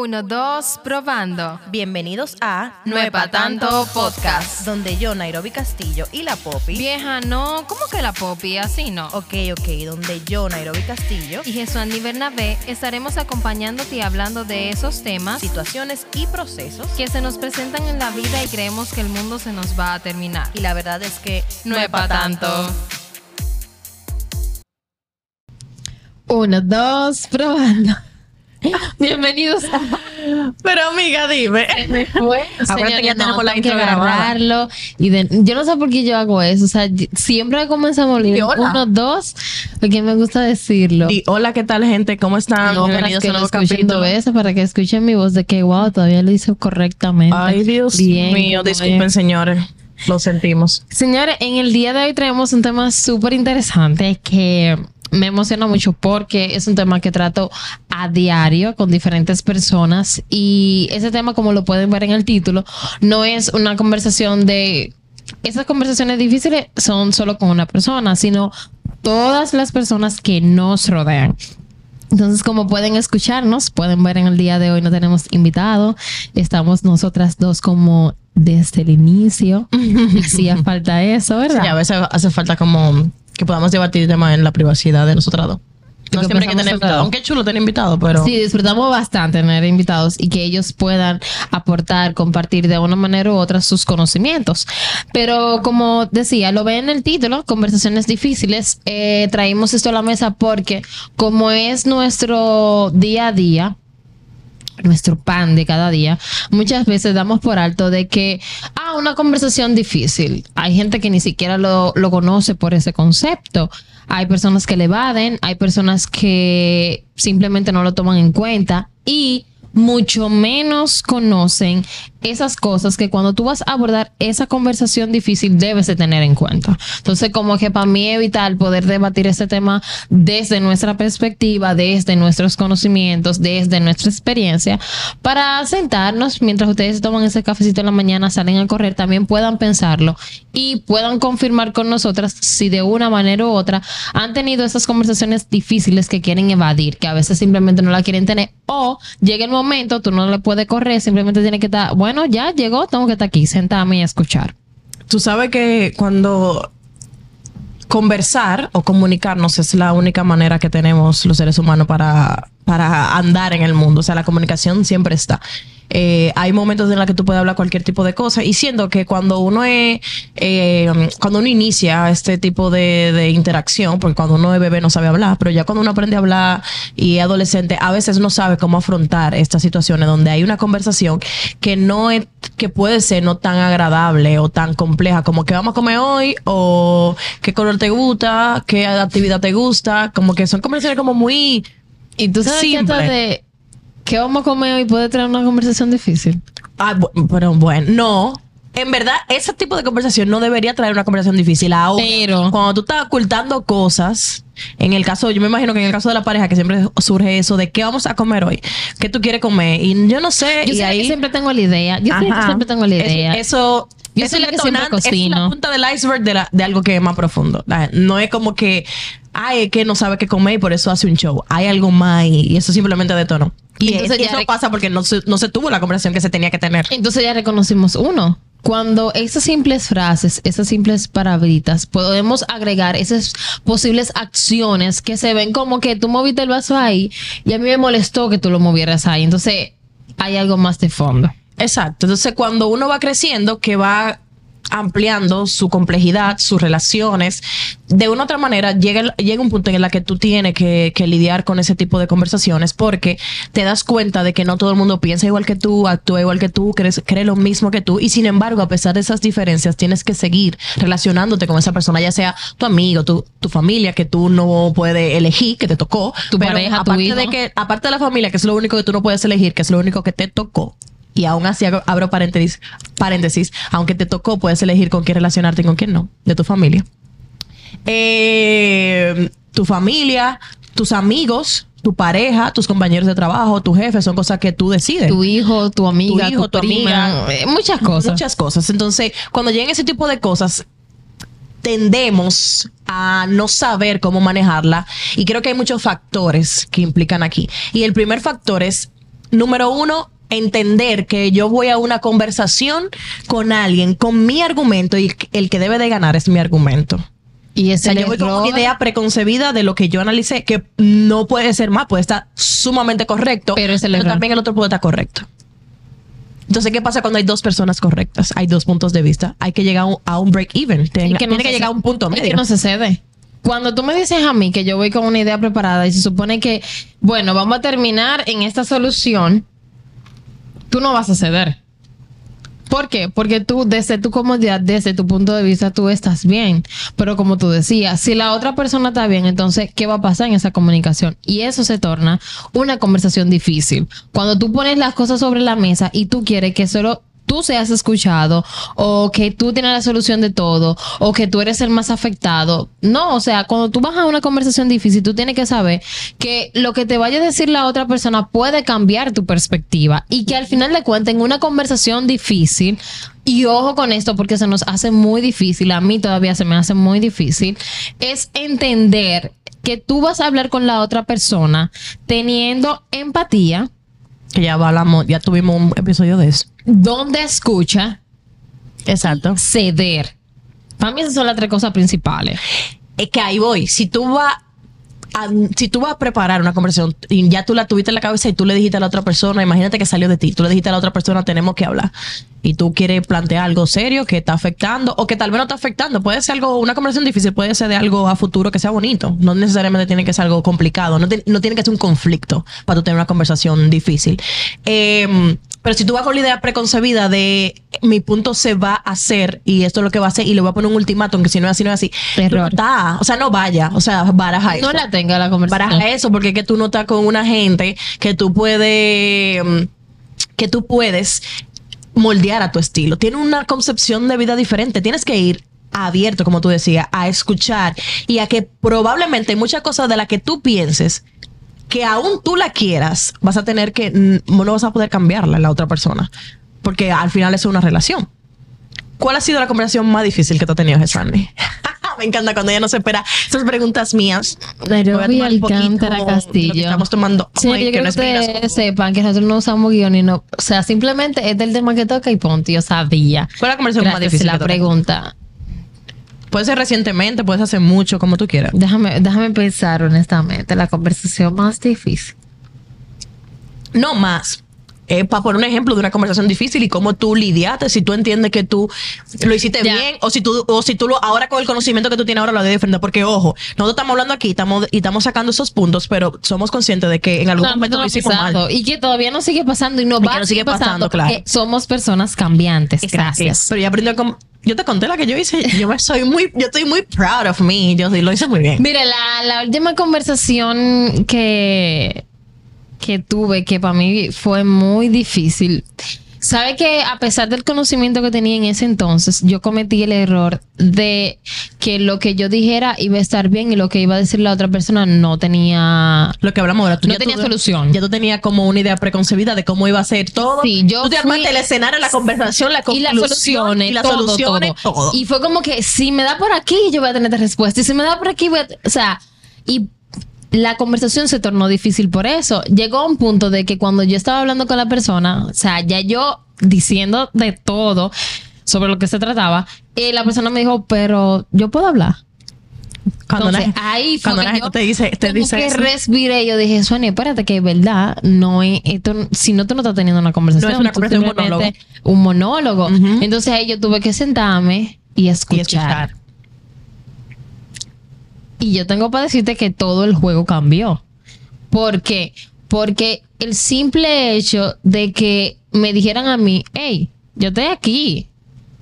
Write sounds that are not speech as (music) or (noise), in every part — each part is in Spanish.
Uno, dos, probando. Bienvenidos a No es pa' tanto podcast. donde yo, Nairobi Castillo y la Poppy. Vieja, no, ¿cómo que la Poppy? Así no. Ok, ok, donde yo, Nairobi Castillo, Y Jesús Andy Bernabé estaremos acompañándote y hablando de esos temas situaciones y procesos. que se nos presentan en la vida y creemos que el mundo se nos va a terminar. Y la verdad es que No es pa' tanto. Uno, dos, probando. (laughs) Bienvenidos a Pero amiga, dime. Me fue. (laughs) Que ya no, tenemos la intro grabada. y de- yo no sé por qué yo hago eso. O sea, y- siempre comenzamos hola. Uno, dos, porque me gusta decirlo. Di, hola, ¿qué tal, gente? ¿Cómo están? no, para Bienvenidos que a un nuevo capítulo. veces, para que escuchen mi voz de que, wow, todavía lo hice correctamente. Ay, Dios Bien, mío, disculpen, es. señores. Lo sentimos. Señores, en el día de hoy traemos un tema súper interesante que me emociona mucho porque es un tema que trato a diario con diferentes personas y ese tema, como lo pueden ver en el título, no es una conversación de... Esas conversaciones difíciles son solo con una persona, sino todas las personas que nos rodean. Entonces, como pueden escucharnos, pueden ver en el día de hoy no tenemos invitado. Estamos nosotras dos como desde el inicio. (laughs) Hacía falta eso, ¿verdad? Sí, a veces hace falta como que podamos debatir temas en la privacidad de nosotras dos. No siempre hay que tener nosotras invitado. dos. Aunque chulo tener invitado, pero... Sí, disfrutamos bastante tener invitados y que ellos puedan aportar, compartir de una manera u otra sus conocimientos. Pero como decía, lo ven en el título, conversaciones difíciles, eh, traímos esto a la mesa porque como es nuestro día a día, nuestro pan de cada día, muchas veces damos por alto de que, ah, una conversación difícil. Hay gente que ni siquiera lo, lo conoce por ese concepto. Hay personas que le evaden, hay personas que simplemente no lo toman en cuenta y mucho menos conocen esas cosas que cuando tú vas a abordar esa conversación difícil debes de tener en cuenta. Entonces, como que para mí es vital poder debatir este tema desde nuestra perspectiva, desde nuestros conocimientos, desde nuestra experiencia, para sentarnos mientras ustedes toman ese cafecito en la mañana, salen a correr, también puedan pensarlo y puedan confirmar con nosotras si de una manera u otra han tenido esas conversaciones difíciles que quieren evadir, que a veces simplemente no la quieren tener, o llega el momento, tú no le puedes correr, simplemente tienes que estar, bueno, ya llegó, tengo que estar aquí, sentarme y escuchar. Tú sabes que cuando conversar o comunicarnos es la única manera que tenemos los seres humanos para, para andar en el mundo. O sea, la comunicación siempre está. Eh, hay momentos en los que tú puedes hablar cualquier tipo de cosa y siendo que cuando uno es, eh, cuando uno inicia este tipo de, interacción, porque cuando uno es bebé no sabe hablar, pero ya cuando uno aprende a hablar y es adolescente, a veces no sabe cómo afrontar estas situaciones donde hay una conversación que no es, que puede ser no tan agradable o tan compleja como que vamos a comer hoy o qué color te gusta, qué actividad te gusta, como que son conversaciones como muy Y tú sabes que Simple. hasta de qué vamos a comer hoy puede traer una conversación difícil. Ah, bu- pero bueno, no. En verdad, ese tipo de conversación no debería traer una conversación difícil. Ahora, Pero- cuando tú estás ocultando cosas, en el caso, yo me imagino que en el caso de la pareja, que siempre surge eso de qué vamos a comer hoy, qué tú quieres comer, y yo no sé, Yo y sé ahí que siempre tengo la idea. Yo siempre, Ajá. siempre tengo la idea. Eso, eso, Yo es soy la que siempre detonante, es la cocino. punta del iceberg de, la- de algo que es más profundo. La- No es como que, ay, es que no sabe qué comer y por eso hace un show. Hay algo más y eso simplemente detonó. Y, Entonces es- y ya eso pasa porque no se, no se tuvo la conversación que se tenía que tener. Entonces ya reconocimos uno. Cuando esas simples frases, esas simples palabritas, podemos agregar esas posibles acciones que se ven como que tú moviste el vaso ahí y a mí me molestó que tú lo movieras ahí. Entonces hay algo más de fondo. Exacto. Entonces, cuando uno va creciendo, que va ampliando su complejidad, sus relaciones, de una u otra manera llega, llega un punto en el que tú tienes que, que lidiar con ese tipo de conversaciones porque te das cuenta de que no todo el mundo piensa igual que tú, actúa igual que tú, crees, cree lo mismo que tú y sin embargo, a pesar de esas diferencias, tienes que seguir relacionándote con esa persona, ya sea tu amigo, tu, tu familia, que tú no puedes elegir, que te tocó, Tu pero pareja, tu aparte hijo. de que aparte de la familia, que es lo único que tú no puedes elegir, que es lo único que te tocó, y aún así abro- paréntesis, paréntesis, aunque te tocó, puedes elegir con quién relacionarte y con quién no, de tu familia. Eh, tu familia, tus amigos, tu pareja, tus compañeros de trabajo, tu jefe, son cosas que tú decides. Tu hijo, tu amiga, Tu hijo, tu, tu prima, amiga. eh, muchas cosas. Muchas cosas. Entonces, cuando llegan ese tipo de cosas, tendemos a no saber cómo manejarla y creo que hay muchos factores que implican aquí. Y el primer factor es número uno, entender que yo voy a una conversación con alguien con mi argumento y el que debe de ganar es mi argumento. Y O ese sea, yo voy con una idea preconcebida de lo que yo analicé, que no puede ser más, puede estar sumamente correcto, Pero es el error. también el otro puede estar correcto. Entonces, ¿qué pasa cuando hay dos personas correctas? Hay dos puntos de vista. Hay que llegar a un, break-even. Tiene, no que llegar a un punto y medio. que no se cede. Cuando tú me dices a mí que yo voy con una idea preparada y se supone que, bueno, vamos a terminar en esta solución, tú no vas a ceder. ¿Por qué? Porque tú, desde tu comodidad, desde tu punto de vista, tú estás bien. Pero como tú decías, si la otra persona está bien, entonces, ¿qué va a pasar en esa comunicación? Y eso se torna una conversación difícil. Cuando tú pones las cosas sobre la mesa y tú quieres que solo tú seas escuchado o que tú tienes la solución de todo o que tú eres el más afectado. No, o sea, cuando tú vas a una conversación difícil, tú tienes que saber que lo que te vaya a decir la otra persona puede cambiar tu perspectiva y que al final de cuentas en una conversación difícil y ojo con esto porque se nos hace muy difícil, a mí todavía se me hace muy difícil, es entender que tú vas a hablar con la otra persona teniendo empatía, Que ya hablamos, ya tuvimos un episodio de eso. Donde escucha, Exacto. ceder. Para mí esas son las tres cosas principales. Es que ahí voy. Si tú vas a, si tú vas a preparar una conversación y ya tú la tuviste en la cabeza y tú le dijiste a la otra persona, imagínate que salió de ti, tú le dijiste a la otra persona, tenemos que hablar. Y tú quieres plantear algo serio que está afectando o que tal vez no está afectando. Puede ser algo, una conversación difícil, puede ser de algo a futuro que sea bonito. No necesariamente tiene que ser algo complicado. No, te- no tiene que ser un conflicto para tú tener una conversación difícil. Eh, pero si tú vas con la idea preconcebida de mi punto se va a hacer y esto es lo que va a hacer y le voy a poner un ultimátum que si no es así, no es así. Error. estás. o sea, no vaya. O sea, baraja eso. No la tenga la conversación. Baraja eso porque es que tú no estás con una gente que tú puedes mm, que tú puedes moldear a tu estilo. Tiene una concepción de vida diferente. Tienes que ir abierto, como tú decías, a escuchar y a que probablemente muchas cosas de las que tú pienses que aún tú la quieras, vas a tener que no vas a poder cambiarla en la otra persona, porque al final es una relación. ¿Cuál ha sido la conversación más difícil que tú has tenido, Gesandi? (laughs) Me encanta cuando ella no se espera esas preguntas mías. Nairobi Voy a Alcántara de lo que Castillo. estamos tomando Sí, hoy, yo que ustedes sepan que nosotros no usamos guion y no, o sea, simplemente es del tema que toca y punto, yo sabía. ¿Cuál es la conversación más Gracias difícil? la pregunta. Puede ser recientemente, puede ser hace mucho, como tú quieras. Déjame, déjame pensar honestamente, la conversación más difícil. No más. Para poner un ejemplo de una conversación difícil y cómo tú lidiaste, si tú entiendes que tú lo hiciste bien o si tú o si tú lo ahora con el conocimiento que tú tienes ahora lo de diferente, porque ojo, nosotros estamos hablando aquí, estamos y estamos sacando esos puntos, pero somos conscientes de que en algún No, momento no lo hicimos mal. Y que todavía no sigue pasando y no Y va que a no sigue pasando, pasando, claro. somos personas cambiantes. Gracias. Pero ya aprendió como yo te conté la que yo hice, yo me soy muy yo estoy muy proud of me, yo sí lo hice muy bien. Mire, la, la última conversación que, que tuve, que para mí fue muy difícil. Sabe que a pesar del conocimiento que tenía en ese entonces, yo cometí el error de que lo que yo dijera iba a estar bien y lo que iba a decir la otra persona no tenía Lo que hablamos ahora, tú No ya tenía tú- solución. Ya tú tenías como una idea preconcebida de cómo iba a ser todo. Sí, yo tú te fui- armaste el escenario, la conversación, la y conclusión las soluciones, y las todo, soluciones, todo. todo. Y fue como que si me da por aquí, yo voy a tener esta respuesta. Y si me da por aquí, voy a... O sea, y la conversación se tornó difícil por eso. Llegó a un punto de que cuando yo estaba hablando con la persona, o sea, ya yo diciendo de todo sobre lo que se trataba, y la persona me dijo, pero yo puedo hablar. cuando Entonces, la, ahí fue cuando que la gente yo te dice, te dice que eso. respiré. Yo dije, Sonia, espérate, que es verdad, no es, esto, si no, tú no estás teniendo una conversación. No es una conversación, un simplemente un monólogo. Entonces ahí yo tuve que sentarme y y escuchar. Y yo tengo para decirte que todo el juego cambió. ¿Por qué? Porque el simple hecho de que me dijeran a mí, hey, yo estoy aquí,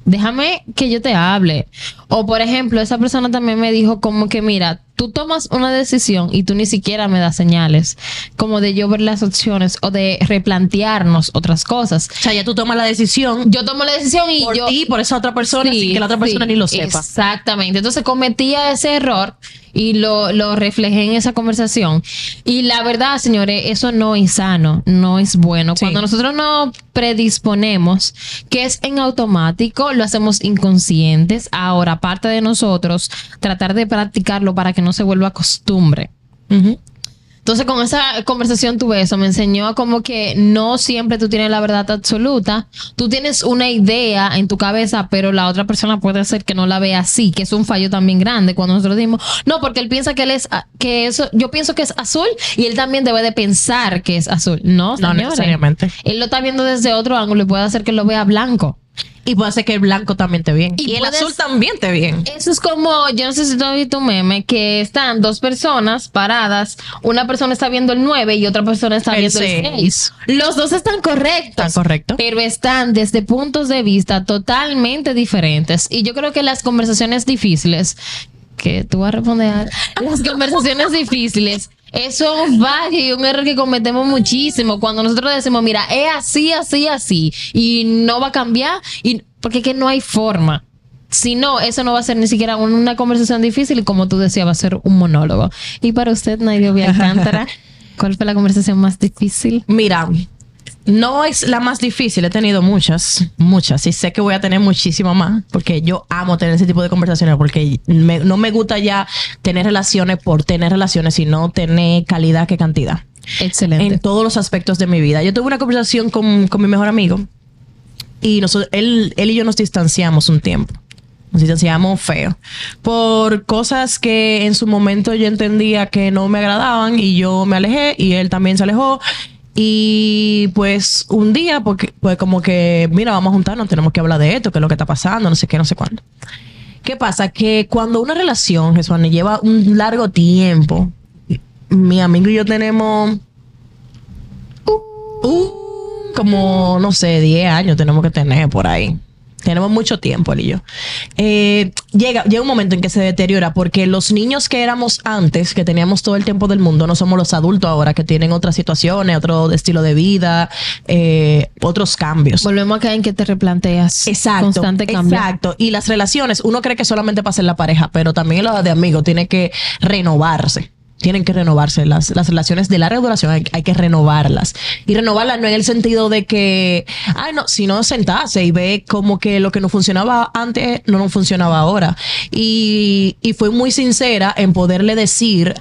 déjame que yo te hable. O por ejemplo, esa persona también me dijo como que, mira, tú tomas una decisión y tú ni siquiera me das señales, como de yo ver las opciones o de replantearnos otras cosas. O sea, ya tú tomas la decisión Yo tomo la decisión y por yo... ti, por esa otra persona, Sí, sin que la otra persona sí, ni lo sepa. Exactamente. Entonces cometía ese error y lo, lo reflejé en esa conversación. Y la verdad, señores, eso no es sano, no es bueno. Sí. Cuando nosotros nos predisponemos, que es en automático, lo hacemos inconscientes. Ahora, parte de nosotros, tratar de practicarlo para que no se vuelva costumbre. Ujú. Entonces, con esa conversación tuve eso, me enseñó como que no siempre tú tienes la verdad absoluta, tú tienes una idea en tu cabeza, pero la otra persona puede ser que no la vea así, que es un fallo también grande cuando nosotros dimos, no, porque él piensa que él es, que eso, yo pienso que es azul y él también debe de pensar que es azul. No, No señores. necesariamente. Él lo está viendo desde otro ángulo y puede hacer que lo vea blanco. Y puede ser que el blanco también te bien. Y Y, el puedes- azul también te bien. Eso es como, yo no sé si tú has visto un meme, que están dos personas paradas, una persona está viendo el 9 y otra persona está El viendo el seis. 6. Los dos están correctos. Están correctos. Pero están desde puntos de vista totalmente diferentes. Y yo creo que las conversaciones difíciles, que tú vas a responder, las conversaciones difíciles. Eso es un y un error que cometemos muchísimo cuando nosotros decimos, mira, es así, así, así, y no va a cambiar, y porque es que no hay forma. Si no, eso no va a ser ni siquiera un- una conversación difícil y como tú decías, va a ser un monólogo. Y para usted, Nairobi Alcántara, (laughs) ¿cuál fue la conversación más difícil? Mira, no es la más difícil, he tenido muchas, muchas, y sé que voy a tener muchísiimo más, porque yo amo tener ese tipo de conversaciones, porque me- no me gusta ya tener relaciones por tener relaciones, sino tener calidad que cantidad. Excelente. En todos los aspectos de mi vida. Yo tuve una conversación con, con mi mejor amigo, y nosotros, él, él y yo nos distanciamos un tiempo. Nos distanciamos feo. Por cosas que en su momento yo entendía que no me agradaban y yo me alejé y él también se alejó. Y pues un día, porque pues como que, mira, vamos a juntarnos, tenemos que hablar de esto, qué es lo que está pasando, no sé qué, no sé cuándo. ¿Qué pasa? Que cuando una relación, Jesús, lleva un largo tiempo, mi amigo y yo tenemos uh, como, no sé, 10 años tenemos que tener por ahí. Tenemos mucho tiempo, él y yo. Eh, llega, llega un momento en que se deteriora porque los niños que éramos antes, que teníamos todo el tiempo del mundo, no somos los adultos ahora que tienen otras situaciones, otro estilo de vida, eh, otros cambios. Volvemos acá en que te replanteas. Exacto. Constante cambio. Exacto. Y las relaciones, uno cree que solamente pasa en la pareja, pero también en la de amigos tiene que renovarse. Tienen que renovarse. Las, las relaciones de larga duración hay, hay que renovarlas. Y renovarlas no en el sentido de que, ay, no, sino sentarse y ver como que lo que no funcionaba antes no nos funcionaba ahora. Y, y fue muy sincera en poderle decir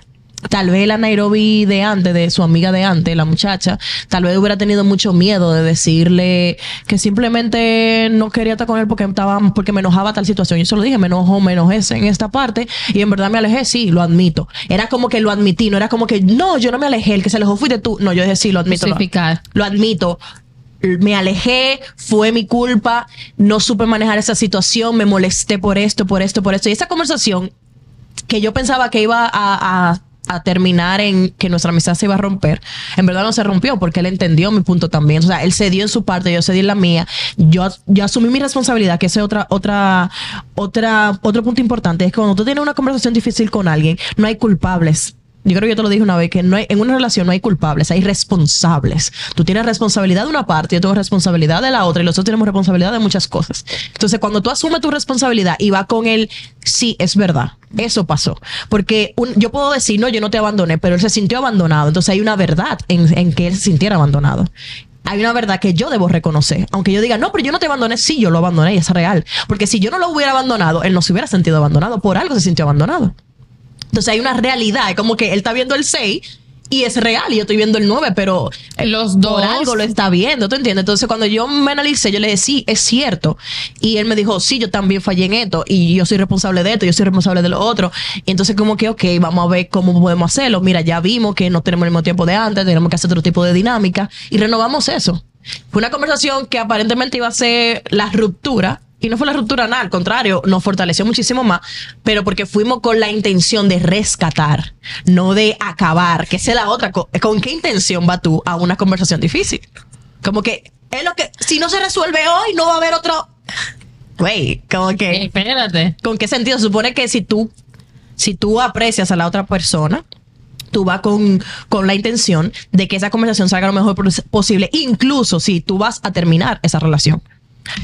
Tal vez la Nairobi de antes, de su amiga de antes, la muchacha, tal vez hubiera tenido mucho miedo de decirle que simplemente no quería estar con él porque estaba, porque me enojaba tal situación. Yo se lo dije, me enojó, me enojé en esta parte y en verdad me alejé, sí, lo admito. Era como que lo admití, no era como que, no, yo no me alejé, el que se alejó fuiste tú. No, yo dije, sí, lo admito. Lo, admito. Me alejé, fue mi culpa, no supe manejar esa situación, me molesté por esto, por esto, por esto. Y esa conversación que yo pensaba que iba a, a- a terminar en que nuestra amistad se iba a romper, en verdad no se rompió porque él entendió mi punto también. O sea, él cedió en su parte, yo cedí en la mía. Yo, yo asumí mi responsabilidad, que ese es otra, otra, otra, otro punto importante. Es que cuando tú tienes una conversación difícil con alguien, no hay culpables. Yo creo que yo te lo dije una vez, que no hay, en una relación no hay culpables, hay responsables. Tú tienes responsabilidad de una parte, yo tengo responsabilidad de la otra y los dos tenemos responsabilidad de muchas cosas. Entonces, cuando tú asumes tu responsabilidad y va con él, sí, es verdad, eso pasó. Porque yo puedo decir, no, yo no te abandoné, pero él se sintió abandonado. Entonces hay una verdad en, en que él se sintiera abandonado. Hay una verdad que yo debo reconocer. Aunque yo diga, no, pero yo no te abandoné, sí, yo lo abandoné y es real. Porque si yo no lo hubiera abandonado, él no se hubiera sentido abandonado. Por algo se sintió abandonado. Entonces hay una realidad, es como que él está viendo el 6 y es real y yo estoy viendo el 9, pero eh, Los por dos. algo lo está viendo, ¿tú entiendes? Entonces cuando yo me analicé, yo le dije, sí, es cierto. Y él me dijo, sí, yo también fallé en esto y yo soy responsable de esto, yo soy responsable de lo otro. Y entonces como que, ok, vamos a ver cómo podemos hacerlo. Mira, ya vimos que no tenemos el mismo tiempo de antes, tenemos que hacer otro tipo de dinámica y renovamos eso. Fue una conversación que aparentemente iba a ser la ruptura. Y no fue la ruptura nada, al contrario, nos fortaleció muchísimo más, pero porque fuimos con la intención de rescatar, no de acabar, que esa es la otra. ¿Con qué intención vas tú a una conversación difícil? Como que es lo que, si no se resuelve hoy, no va a haber otro. Güey, como que, Espérate. ¿con qué sentido? Se supone que si tú, si tú aprecias a la otra persona, tú vas con, con la intención de que esa conversación salga lo mejor pos- posible, incluso si tú vas a terminar esa relación.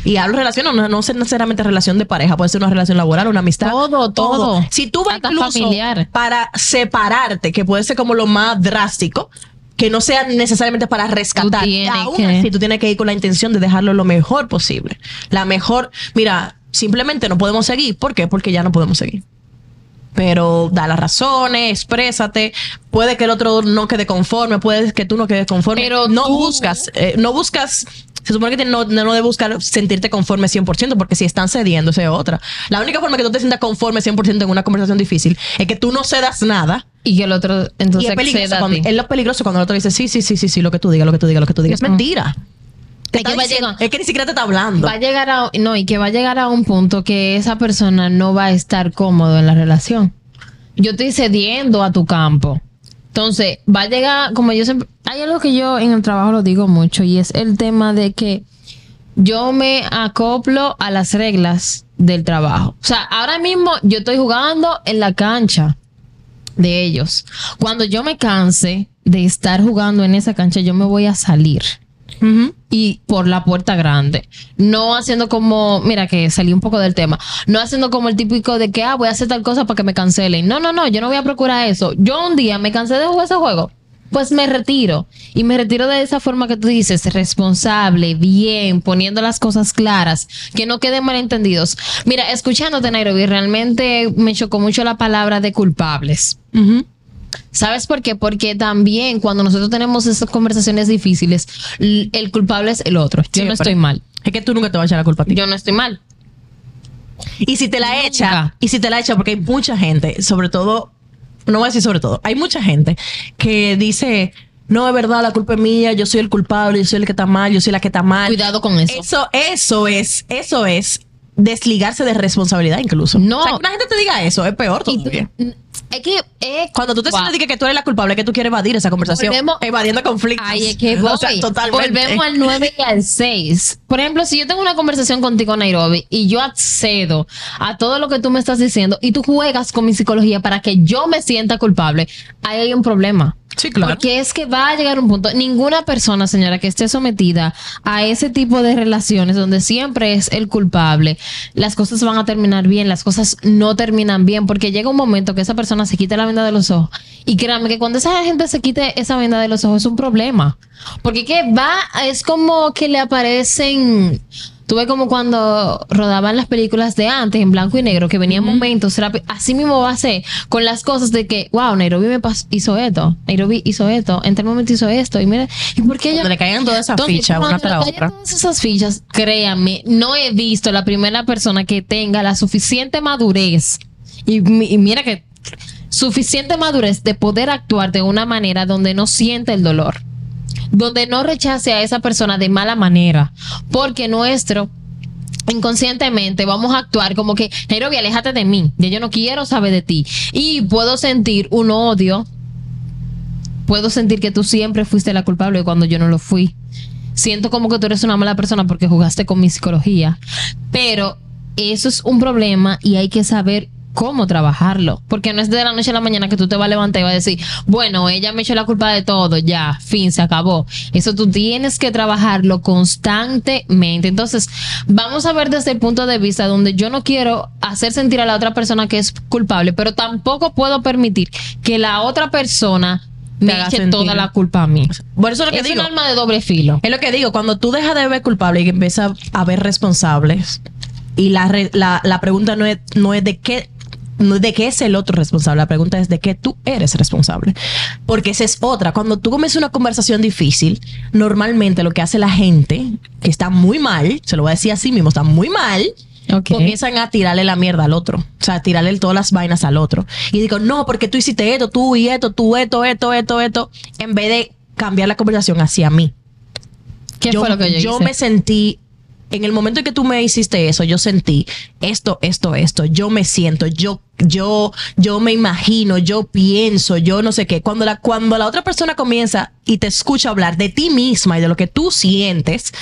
Y hablo relación, no, no es necesariamente relación de pareja, puede ser una relación laboral, una amistad. Todo, todo. Si tú vas incluso familiar. para separarte, que puede ser como lo más drástico, que no sea necesariamente para rescatar. Aún que- así, tú tienes que ir con la intención de dejarlo lo mejor posible. La mejor, mira, simplemente no podemos seguir. ¿Por qué? Porque ya no podemos seguir. Pero da las razones, exprésate. Puede que el otro no quede conforme, puede que tú no quedes conforme. Pero no tú- buscas, eh, no buscas. Se supone que no, no debes buscar sentirte conforme 100%, porque si están cediendo, esa es otra. La única forma que tú te sientas conforme 100% en una conversación difícil es que tú no cedas nada. Y que el otro Y entonces es peligroso, cuando, es lo peligroso cuando el otro dice, sí, sí, sí, sí, sí, lo que tú digas, lo que tú digas, lo que tú digas. Es mentira. Te que diciendo- llegar- es que ni siquiera te está hablando. Va a llegar a no y que va a llegar a un punto que esa persona no va a estar cómodo en la relación. Yo estoy cediendo a tu campo. Entonces, va a llegar, como yo siempre, hay algo que yo en el trabajo lo digo mucho y es el tema de que yo me acoplo a las reglas del trabajo. O sea, ahora mismo yo estoy jugando en la cancha de ellos. Cuando yo me canse de estar jugando en esa cancha, yo me voy a salir Y por la puerta grande. No haciendo como, mira que salí un poco del tema, no haciendo como el típico de que, ah, voy a hacer tal cosa para que me cancelen. No, no, no, yo no voy a procurar eso. Yo un día me cansé de jugar ese juego. Pues me retiro. Y me retiro de esa forma que tú dices, responsable, bien, poniendo las cosas claras, que no queden malentendidos. Mira, escuchándote, Nairobi, realmente me chocó mucho la palabra de culpables. ¿Sabes por qué? Porque también cuando nosotros tenemos esas conversaciones difíciles, el culpable es el otro. Yo no estoy mal. Es que tú nunca te vas a echar la culpa a ti. Yo no estoy mal. Y si te la Nunca. echa, y si te la echa, porque hay mucha gente, sobre todo, no voy a decir sobre todo, hay mucha gente que dice, no es verdad, la culpa es mía, yo soy el culpable, yo soy el que está mal, yo soy la que está mal. Cuidado con eso. Eso, eso es, eso es desligarse de responsabilidad incluso. No. O sea, que una gente te diga eso, es peor tú- todavía. es que Cuando tú te wow. sientes de que tú eres la culpable, que tú quieres evadir esa conversación, Volvemos- evadiendo conflictos. Ay, es que (laughs) voy. O sea, totalmente. Volvemos al 9 y al 6. Por ejemplo, si yo tengo una conversación contigo, Nairobi, y yo accedo a todo lo que tú me estás diciendo y tú juegas con mi psicología para que yo me sienta culpable, ahí hay un problema. Sí, claro. Porque es que va a llegar un punto, ninguna persona, señora, que esté sometida a ese tipo de relaciones donde siempre es el culpable, las cosas van a terminar bien, las cosas no terminan bien, porque llega un momento que esa persona se quita la venda de los ojos. Y créanme que cuando esa gente se quite esa venda de los ojos es un problema. Porque que va, es como que le aparecen... Tuve como cuando rodaban las películas de antes en blanco y negro, que venían momentos, rápido. así mismo va a ser con las cosas de que, wow, Nairobi me hizo esto, Nairobi hizo esto, en tal momento hizo esto, y mira, ¿y por qué ella? Cuando le caigan todas esas fichas una tras otra. Todas esas fichas, créanme, no he visto la primera persona que tenga la suficiente madurez, y, y mira que suficiente madurez de poder actuar de una manera donde no siente el dolor donde no rechace a esa persona de mala manera, porque nuestro inconscientemente vamos a actuar como que, Nairobi, aléjate de mí, ya yo no quiero saber de ti. Y puedo sentir un odio, puedo sentir que tú siempre fuiste la culpable cuando yo no lo fui. Siento como que tú eres una mala persona porque jugaste con mi psicología, pero eso es un problema y hay que saber cómo trabajarlo, porque no es de la noche a la mañana que tú te vas a levantar y vas a decir, bueno, ella me echó la culpa de todo, ya, fin, se acabó. Eso tú tienes que trabajarlo constantemente. Entonces, vamos a ver desde el punto de vista donde yo no quiero hacer sentir a la otra persona que es culpable, pero tampoco puedo permitir que la otra persona me eche sentir. toda la culpa a mí. Por eso es lo que Es digo. un arma de doble filo. Es lo que digo, cuando tú dejas de ver culpable y empiezas a ver responsables, y la, la, la pregunta no es, no es de qué. De qué es el otro responsable, la pregunta es de qué tú eres responsable. Porque esa es otra. Cuando tú comienzas una conversación difícil, normalmente lo que hace la gente, que está muy mal, se lo voy a decir así mismo, está muy mal, comienzan a tirarle la mierda al otro. O sea, a tirarle todas las vainas al otro. Y digo, no, porque tú hiciste esto, tú y esto, tú esto, esto, esto, esto, en vez de cambiar la conversación hacia mí ¿Qué yo, fue lo que yo, hice? me sentí, en el momento en que tú me hiciste eso, yo sentí esto, esto, esto, yo me siento, yo, yo, yo me imagino, yo pienso, yo no sé qué. Cuando la, cuando la otra persona comienza y te escucha hablar de ti misma y de lo que tú sientes,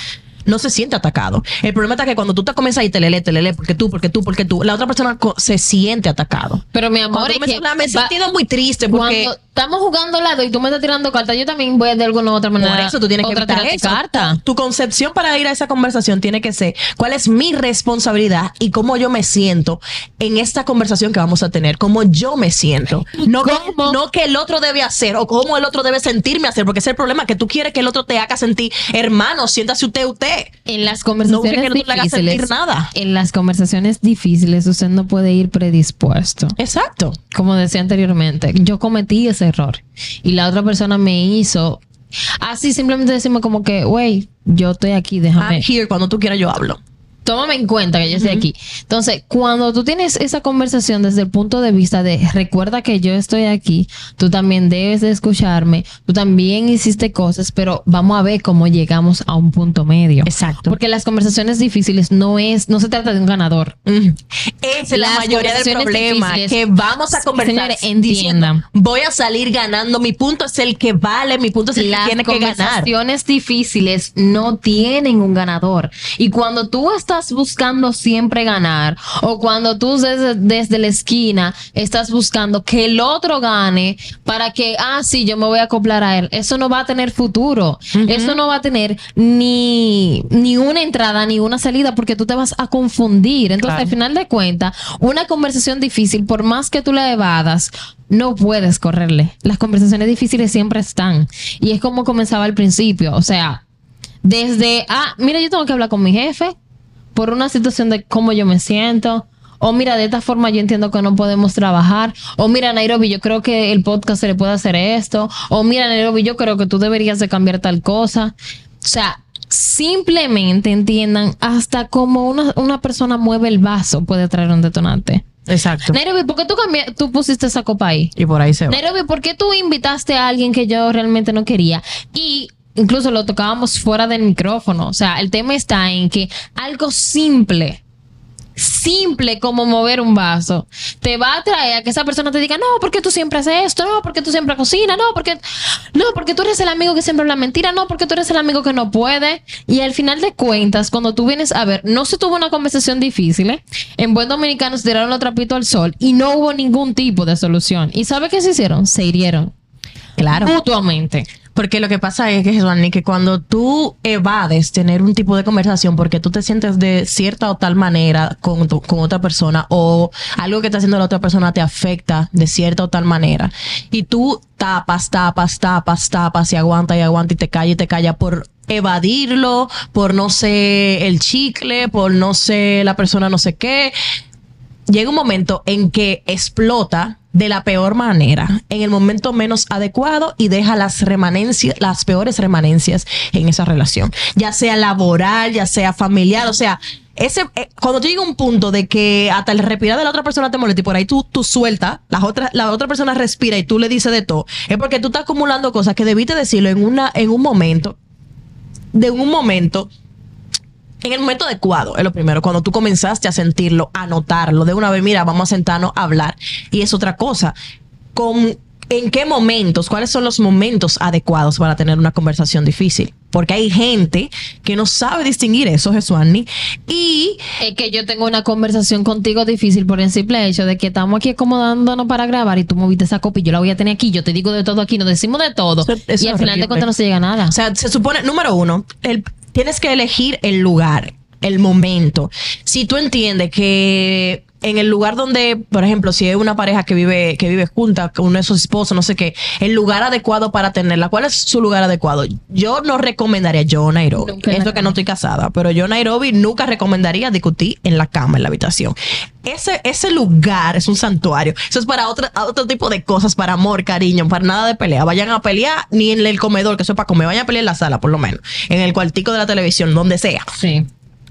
no se siente atacado. El problema está que cuando tú te comienzas y te lele, te lele, porque tú, porque tú, porque tú, la otra persona se siente atacado. Pero mi amor, es que "Ah, me he sentido muy triste porque cuando estamos jugando lado y tú me estás tirando cartas, yo también voy de alguna u otra manera. Por eso tú tienes que evitar eso. carta. Tu, concepción para ir a esa conversación tiene que ser cuál es mi responsabilidad y cómo yo me siento en esta conversación que vamos a tener, cómo yo me siento. No, cómo? no que el otro debe hacer o cómo el otro debe sentirme hacer, porque ese es el problema, que tú quieres que el otro te haga sentir hermano, siéntase usted, usted. Busque. En las No conversaciones busque que no te haga sentir difíciles, nada. en las conversaciones difíciles, usted no puede ir predispuesto. Exacto. Como decía anteriormente, yo cometí ese error y la otra persona me hizo así simplemente decirme como que, güey, yo estoy aquí, déjame. I'm here. Cuando tú quieras yo hablo. Tómame en cuenta que yo estoy aquí. Entonces, cuando tú tienes esa conversación desde el punto de vista de recuerda que yo estoy aquí, tú también debes de escucharme, tú también hiciste cosas, pero vamos a ver cómo llegamos a un punto medio. Exacto. Porque las conversaciones difíciles no es, no se trata de un ganador. Mm. Es la Las mayoría del problema. Que vamos a conversar. Señores, diciendo, entiendan. voy a salir ganando. Mi punto es el que vale. Mi punto es el que Las tiene que ganar. conversaciones difíciles no tienen un ganador. Y cuando tú estás buscando siempre ganar, o cuando tú desde, desde la esquina estás buscando que el otro gane para que, ah, sí, yo me voy a acoplar a él, eso no va a tener futuro. Eso no va a tener ni, ni una entrada ni una salida porque tú te vas a confundir. Entonces, Claro. al final de cuentas, una conversación difícil, por más que tú la evadas, no puedes correrle. Las conversaciones difíciles siempre están. Y es como comenzaba al principio. O sea, desde, ah, mira, yo tengo que hablar con mi jefe por una situación de cómo yo me siento. O mira, de esta forma yo entiendo que no podemos trabajar. O mira, Nairobi, yo creo que el podcast se le puede hacer esto. O mira, Nairobi, yo creo que tú deberías de cambiar tal cosa. O sea, simplemente entiendan hasta cómo una, una persona mueve el vaso puede traer un detonante. Exacto. Nairobi, ¿por qué tú, tú pusiste esa copa ahí? Y por ahí se va. Nairobi, ¿por qué tú invitaste a alguien que yo realmente no quería? Y incluso lo tocábamos fuera del micrófono. O sea, el tema está en que algo simple, simple como mover un vaso, te va a traer a que esa persona te diga, no, porque tú siempre haces esto, no, porque tú siempre cocinas, no, porque, no, porque tú eres el amigo que siempre habla mentira, no, porque tú eres el amigo que no puede. Y al final de cuentas, cuando tú vienes a ver, no se tuvo una conversación difícil, ¿eh? En buen dominicano se tiraron los trapitos al sol y no hubo ningún tipo de solución. ¿Y sabe qué se hicieron? Se hirieron. Claro. Mutuamente. Porque lo que pasa es que, Jesuani, que cuando tú evades tener un tipo de conversación porque tú te sientes de cierta o tal manera con, otra persona o algo que está haciendo la otra persona te afecta de cierta o tal manera y tú tapas, tapas, tapas, tapas y aguanta y aguanta y te calla y te calla por evadirlo, por no ser el chicle, por no ser la persona no sé qué, llega un momento en que explota de la peor manera, en el momento menos adecuado y deja las remanencias, las peores remanencias en esa relación, ya sea laboral, ya sea familiar, o sea, ese eh, cuando llega un punto de que hasta el respirar de la otra persona te molesta y por ahí tú, tú sueltas, la otra, la otra persona respira y tú le dices de todo, es porque tú estás acumulando cosas que debiste decirlo en una, en un momento, de un momento en el momento adecuado, es lo primero, cuando tú comenzaste a sentirlo, a notarlo, de una vez, mira, vamos a sentarnos a hablar. Y es otra cosa, con, ¿en qué momentos, cuáles son los momentos adecuados para tener una conversación difícil? Porque hay gente que no sabe distinguir eso, Jesuani, y Es que yo tengo una conversación contigo difícil por el simple hecho de que estamos aquí acomodándonos para grabar y tú moviste esa copa y yo la voy a tener aquí. Yo te digo de todo aquí, nos decimos de todo. Eso- eso y al final de cuentas no se llega a nada. O sea, se supone, número uno, el- tienes que elegir el lugar, el momento. Si tú entiendes que en el lugar donde, por ejemplo, si es una pareja que vive, que vive junta, con uno de sus esposos, no sé qué, el lugar adecuado para tenerla, ¿cuál es su lugar adecuado? Yo no recomendaría, yo Nairobi, Nunca eso que no estoy casada, pero yo Nairobi nunca recomendaría discutir en la cama, en la habitación. Ese, ese lugar es un santuario. Eso es para otro, otro tipo de cosas, para amor, cariño, para nada de pelea. Vayan a pelear ni en el comedor, que eso es para comer, vayan a pelear en la sala, por lo menos. En el cuartico de la televisión, donde sea Sí.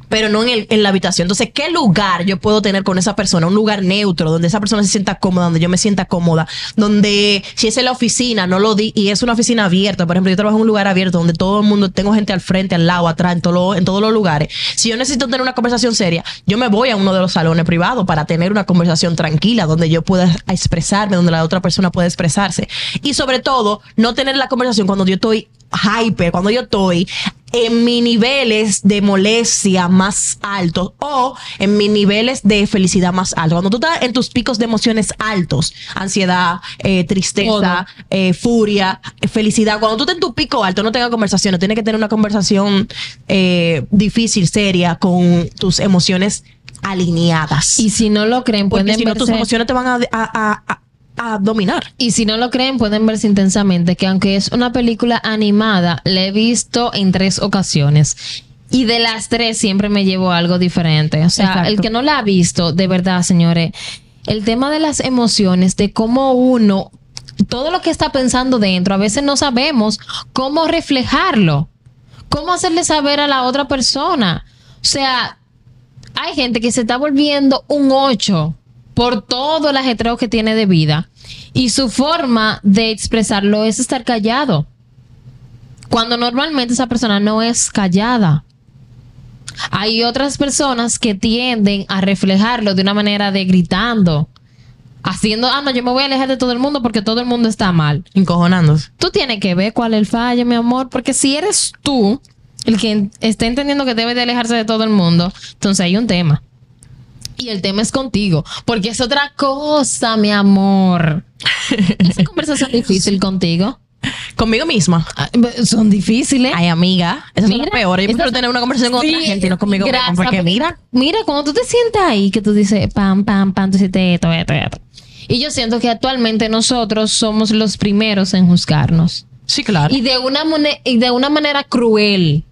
Pero no en, el- en la habitación. Entonces, ¿qué lugar yo puedo tener con esa persona? Un lugar neutro, donde esa persona se sienta cómoda, donde yo me sienta cómoda, donde si es en la oficina, no lo di, y es una oficina abierta, por ejemplo, yo trabajo en un lugar abierto donde todo el mundo, tengo gente al frente, al lado, atrás, en, todo en todos los lugares. Si yo necesito tener una conversación seria, yo me voy a uno de los salones privados para tener una conversación tranquila, donde yo pueda expresarme, donde la otra persona pueda expresarse. Y sobre todo, no tener la conversación cuando yo estoy hyper, cuando yo estoy en mis niveles de molestia más altos o en mis niveles de felicidad más altos. Cuando tú estás en tus picos de emociones altos, ansiedad, eh, tristeza, eh, furia, felicidad, cuando tú estás en tu pico alto, no tengas conversaciones, tienes que tener una conversación eh, difícil, seria, con tus emociones alineadas. Y si no lo creen, Porque pueden si no, tus emociones te van a, a- a- a- a dominar. Y si no lo creen, pueden verse intensamente que aunque es una película animada, la he visto en tres ocasiones. Y de las tres siempre me llevo algo diferente. O sea, Exacto. el que no la ha visto, de verdad, señores, el tema de las emociones, de cómo uno, todo lo que está pensando dentro, a veces no sabemos cómo reflejarlo, cómo hacerle saber a la otra persona. O sea, hay gente que se está volviendo un 8 por todo el ajetreo que tiene de vida. Y su forma de expresarlo es estar callado. Cuando normalmente esa persona no es callada. Hay otras personas que tienden a reflejarlo de una manera de gritando, haciendo, ah, no, yo me voy a alejar de todo el mundo porque todo el mundo está mal. Encojonándose. Tú tienes que ver cuál es el fallo, mi amor, porque si eres tú el que está entendiendo que debe de alejarse de todo el mundo, entonces hay un tema. Y el tema es contigo, porque es otra cosa, mi amor. Esa conversación difícil (laughs) contigo. Conmigo misma. ah, Son difíciles. Ay, amiga. Esa es la peor. Yo prefiero tener una conversación con Sí, otra gente y no conmigo gracias, Porque mira, Mira, cuando tú te sientas ahí, que tú dices, pam, pam, pam, tú hiciste esto, esto, esto. Y yo siento que actualmente nosotros somos los primeros en juzgarnos. sí, claro. Y de una, y de una manera cruel.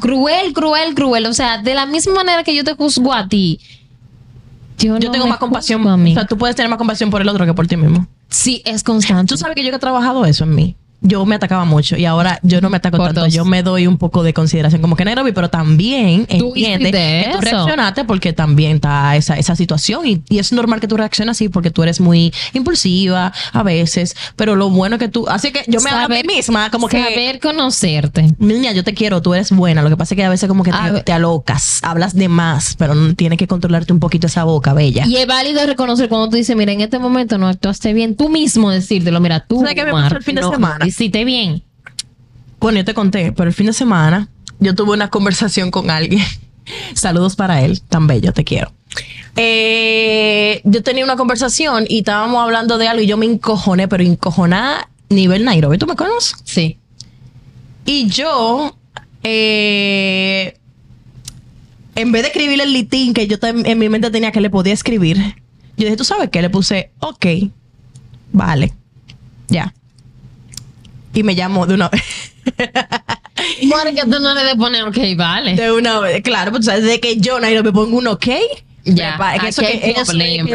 Cruel, cruel, cruel. O sea, de la misma manera que yo te juzgo a ti. Yo, tengo más compasión. O sea, tú puedes tener más compasión por el otro que por ti mismo. sí, es constante. Tú sabes que yo que he trabajado eso en mí. Yo me atacaba mucho y ahora yo no me ataco Por tanto. dos. Yo me doy un poco de consideración como que Nairobi, pero también Tú entiende que tú reaccionaste porque también está esa, esa situación y, y es normal que tú reacciones así porque tú eres muy impulsiva a veces, pero lo bueno que tú... Así que yo me hablo a mí misma como que... Saber conocerte. Niña, yo te quiero, tú eres buena. Lo que pasa es que a veces como que te, alocas, hablas de más, pero tienes que controlarte un poquito esa boca, bella. Y es válido reconocer cuando tú dices, mira, en este momento no actuaste bien. Tú mismo decírtelo, mira, tú. ¿Sabes qué me pasó el fin de no, semana? Hiciste bien. Bueno, yo te conté, pero el fin de semana yo tuve una conversación con alguien. (laughs) Saludos para él, tan bello, te quiero. Eh, yo tenía una conversación y estábamos hablando de algo y yo me encojoné, pero encojoná nivel Nairobi. ¿Tú me conoces? Sí. Y yo, eh, en vez de escribirle el litín que yo en mi mente tenía que le podía escribir, yo dije, ¿tú sabes qué? Le puse, ok, vale, ya. Y me llamó de una vez. (laughs) Porque tú no le de poner, ok, vale. De una vez, claro, pues sabes, de que yo, Nairo, me pongo un ok. Ya, que eso que, es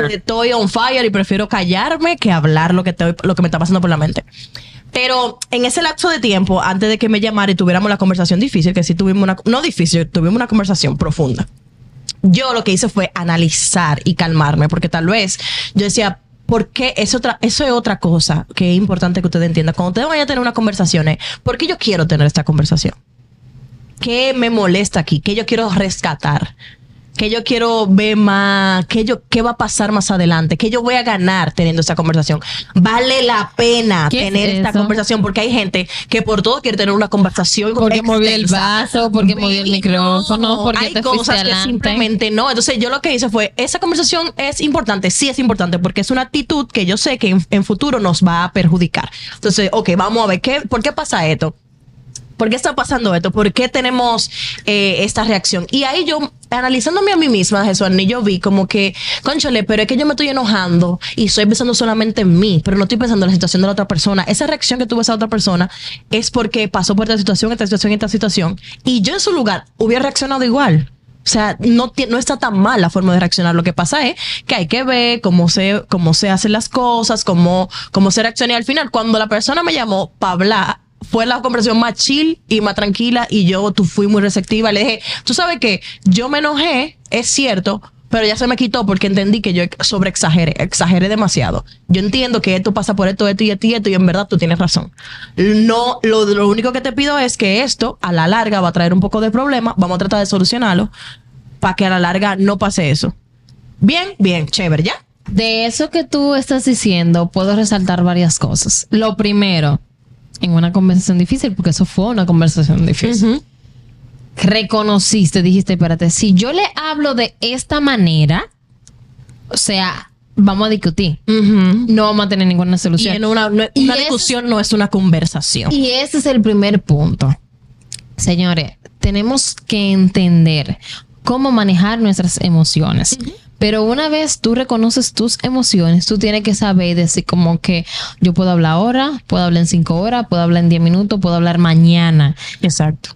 que estoy on fire y prefiero callarme que hablar lo que, estoy- lo que me está pasando por la mente. Pero en ese lapso de tiempo, antes de que me llamara y tuviéramos la conversación difícil, que sí tuvimos una, no difícil, tuvimos una conversación profunda. Yo lo que hice fue analizar y calmarme, porque tal vez yo decía, ¿por qué? Es otra, eso es otra cosa que es importante que ustedes entiendan. Cuando ustedes vayan a tener una conversación, es, ¿por qué yo quiero tener esta conversación? ¿Qué me molesta aquí? ¿Qué yo quiero rescatar? ¿Qué yo quiero ver más? ¿Qué, yo, ¿Qué va a pasar más adelante? ¿Qué yo voy a ganar teniendo esta conversación? Vale la pena ¿Qué es tener esta conversación porque hay gente que por todo quiere tener una conversación. Porque movió el vaso, porque movió el micrófono, no, porque hay te cosas que adelante. simplemente no. Entonces yo lo que hice fue, esa conversación es importante, sí es importante, porque es una actitud que yo sé que en, en futuro nos va a perjudicar. Entonces, ok, vamos a ver, ¿qué, ¿por qué pasa esto? ¿Por qué está pasando esto? ¿Por qué tenemos eh, esta reacción? Y ahí yo, analizándome a mí misma, Jesús, yo vi como que, conchale, pero es que yo me estoy enojando y estoy pensando solamente en mí, pero no estoy pensando en la situación de la otra persona. Esa reacción que tuvo esa otra persona es porque pasó por esta situación, esta situación, esta situación. Y yo en su lugar hubiera reaccionado igual. O sea, no, no está tan mal la forma de reaccionar. Lo que pasa es que hay que ver cómo se, cómo se hacen las cosas, cómo, cómo se reacciona. Y al final, cuando la persona me llamó para hablar, fue la conversación más chill y más tranquila. Y yo tú fui muy receptiva. Le dije, tú sabes que yo me enojé, es cierto, pero ya se me quitó porque entendí que yo sobre exageré, exageré demasiado. Yo entiendo que esto pasa por esto, esto y esto y esto, y en verdad tú tienes razón. No, lo, lo único que te pido es que esto a la larga va a traer un poco de problema. Vamos a tratar de solucionarlo para que a la larga no pase eso. Bien, bien, chévere, ¿ya? De eso que tú estás diciendo, puedo resaltar varias cosas. Lo primero, en una conversación difícil, porque eso fue una conversación difícil, reconociste, dijiste, espérate, si yo le hablo de esta manera, o sea, vamos a discutir. No vamos a tener ninguna Y solución. en una, Y discusión no es una conversación. Y ese es el primer punto. Señores, tenemos que entender cómo manejar nuestras emociones. Pero una vez tú reconoces tus emociones, tú tienes que saber decir como que yo puedo hablar ahora, puedo hablar en cinco horas, puedo hablar en diez minutos, puedo hablar mañana. Exacto.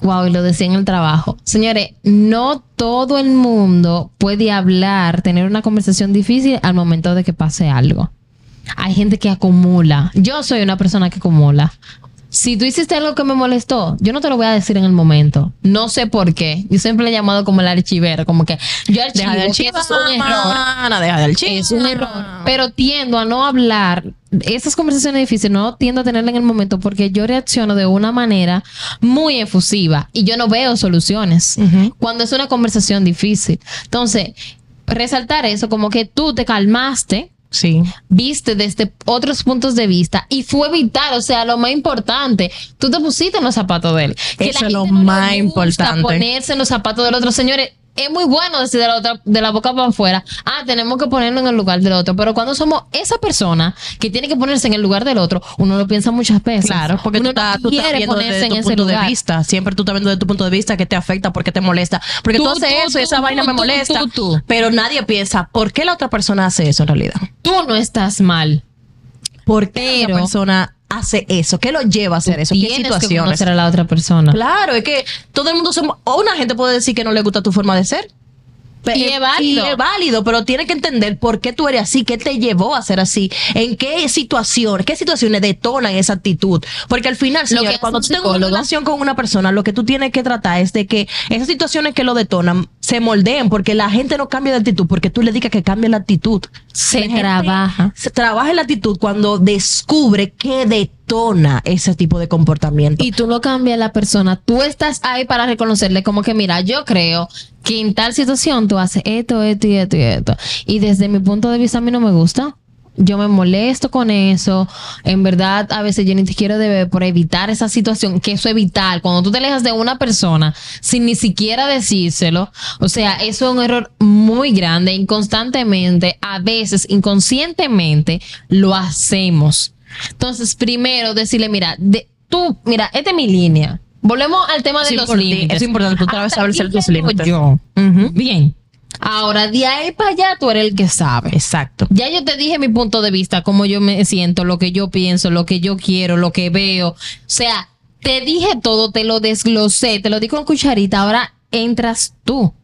Wow, y lo decía en el trabajo. Señores, no todo el mundo puede hablar, tener una conversación difícil al momento de que pase algo. Hay gente que acumula. Yo soy una persona que acumula. Si tú hiciste algo que me molestó, yo no te lo voy a decir en el momento. No sé por qué. Yo siempre le he llamado como el archivero, como que yo archivo, Deja de que archivar, eso es un error. deja de archivar. Es un error. Pero tiendo a no hablar. Esas conversaciones difíciles no tiendo a tenerla en el momento porque yo reacciono de una manera muy efusiva y yo no veo soluciones cuando es una conversación difícil. Entonces, resaltar eso como que tú te calmaste, Sí. viste desde otros puntos de vista y fue vital, o sea, lo más importante, tú te pusiste en los zapatos de él. Que Eso es lo no más importante. Ponerse en los zapatos del otro, señores. Es muy bueno decir de la, otra, de la boca para afuera, ah, tenemos que ponerlo en el lugar del otro, pero cuando somos esa persona que tiene que ponerse en el lugar del otro, uno lo piensa muchas veces. Claro, porque uno tú estás, no tú estás viendo desde tu punto de lugar. vista. Siempre tú estás viendo desde tu punto de vista que te afecta, porque te molesta. Porque tú, Tú, haces tú, eso y esa vaina me molesta. Pero nadie piensa, ¿por qué la otra persona hace eso en realidad? Tú no estás mal. ¿Por qué Pero- la persona hace eso? ¿Qué lo lleva a hacer eso? ¿Qué Tienes que situaciones? conocer a la otra persona. Claro, es que todo el mundo somos. O una gente puede decir que no le gusta tu forma de ser. Pe- Y es válido. Y es válido, pero tiene que entender por qué tú eres así, qué te llevó a ser así, en qué situaciones, qué situaciones detonan esa actitud. Porque al final, señor, que cuando tú tengas una relación con una persona, lo que tú tienes que tratar es de que esas situaciones que lo detonan se moldeen, porque la gente no cambia de actitud, porque tú le digas que cambie la actitud. Se La trabaja. Se trabaja en la actitud cuando descubre qué detona ese tipo de comportamiento. Y tú no cambias la persona. Tú estás ahí para reconocerle como que, mira, yo creo que en tal situación tú haces esto, esto y esto y esto. Y desde mi punto de vista a mí no me gusta. Yo me molesto con eso. En verdad, a veces yo ni siquiera debe por evitar esa situación, que eso es vital. Cuando tú te alejas de una persona sin ni siquiera decírselo, o sea, eso es un error muy grande. Inconstantemente, a veces inconscientemente, lo hacemos. Entonces, primero decirle, mira, de, tú, mira, esta es mi línea. Volvemos al tema de los límites. es importante, tú sabes establecer tus límites. yo. Bien. Ahora, de ahí para allá, tú eres el que sabe. Exacto. Ya yo te dije mi punto de vista, cómo yo me siento, lo que yo pienso, lo que yo quiero, lo que veo. O sea, te dije todo, te lo desglosé, te lo di con cucharita. Ahora entras tú.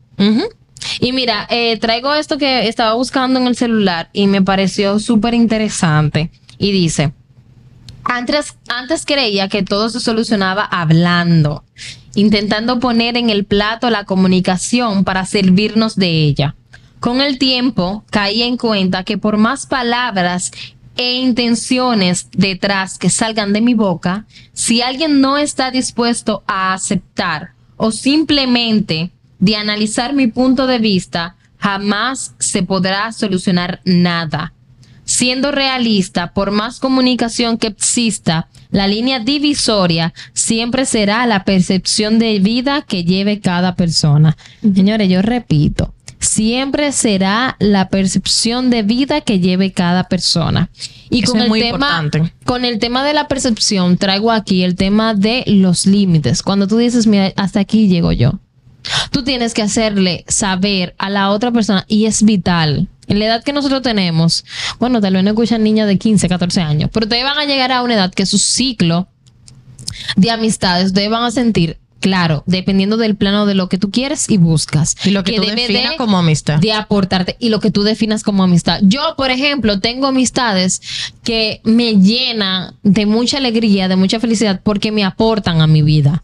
Y mira, eh, traigo esto que estaba buscando en el celular y me pareció súper interesante. Y dice, antes, creía que todo se solucionaba hablando, intentando poner en el plato la comunicación para servirnos de ella. Con el tiempo caí en cuenta que por más palabras e intenciones detrás que salgan de mi boca, si alguien no está dispuesto a aceptar o simplemente de analizar mi punto de vista, jamás se podrá solucionar nada. Siendo realista, por más comunicación que exista, la línea divisoria siempre será la percepción de vida que lleve cada persona. Señores, yo repito, siempre será la percepción de vida que lleve cada persona. Y Eso con el muy tema importante. con el tema de la percepción traigo aquí el tema de los límites. Cuando tú dices, mira, hasta aquí llego yo. Tú tienes que hacerle saber a la otra persona y es vital. En la edad que nosotros tenemos, bueno, tal vez no escuchan niñas de 15, 14 años, pero ustedes van a llegar a una edad que su ciclo de amistades, ustedes van a sentir, claro, dependiendo del plano de lo que tú quieres y buscas. Y lo que, tú debe definas de- como amistad. de aportarte y lo que tú definas como amistad. Yo, por ejemplo, tengo amistades que me llenan de mucha alegría, de mucha felicidad porque me aportan a mi vida.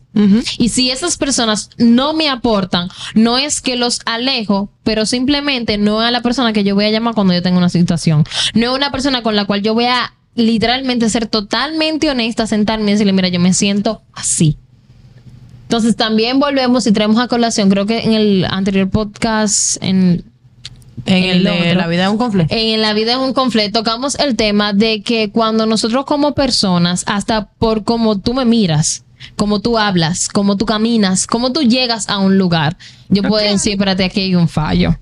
Y si esas personas no me aportan, no es que los alejo, pero simplemente no es a la persona que yo voy a llamar cuando yo tenga una situación. No es una persona con la cual yo voy a literalmente ser totalmente honesta, sentarme y decirle, mira, yo me siento así. Entonces también volvemos y traemos a colación, creo que en el anterior podcast, en En el de otro. la vida es un conflicto. en la vida es un conflicto, tocamos el tema de que cuando nosotros como personas, hasta por cómo tú me miras, cómo tú hablas, cómo tú caminas, cómo tú llegas a un lugar, yo puedo decir, espérate, aquí hay un fallo.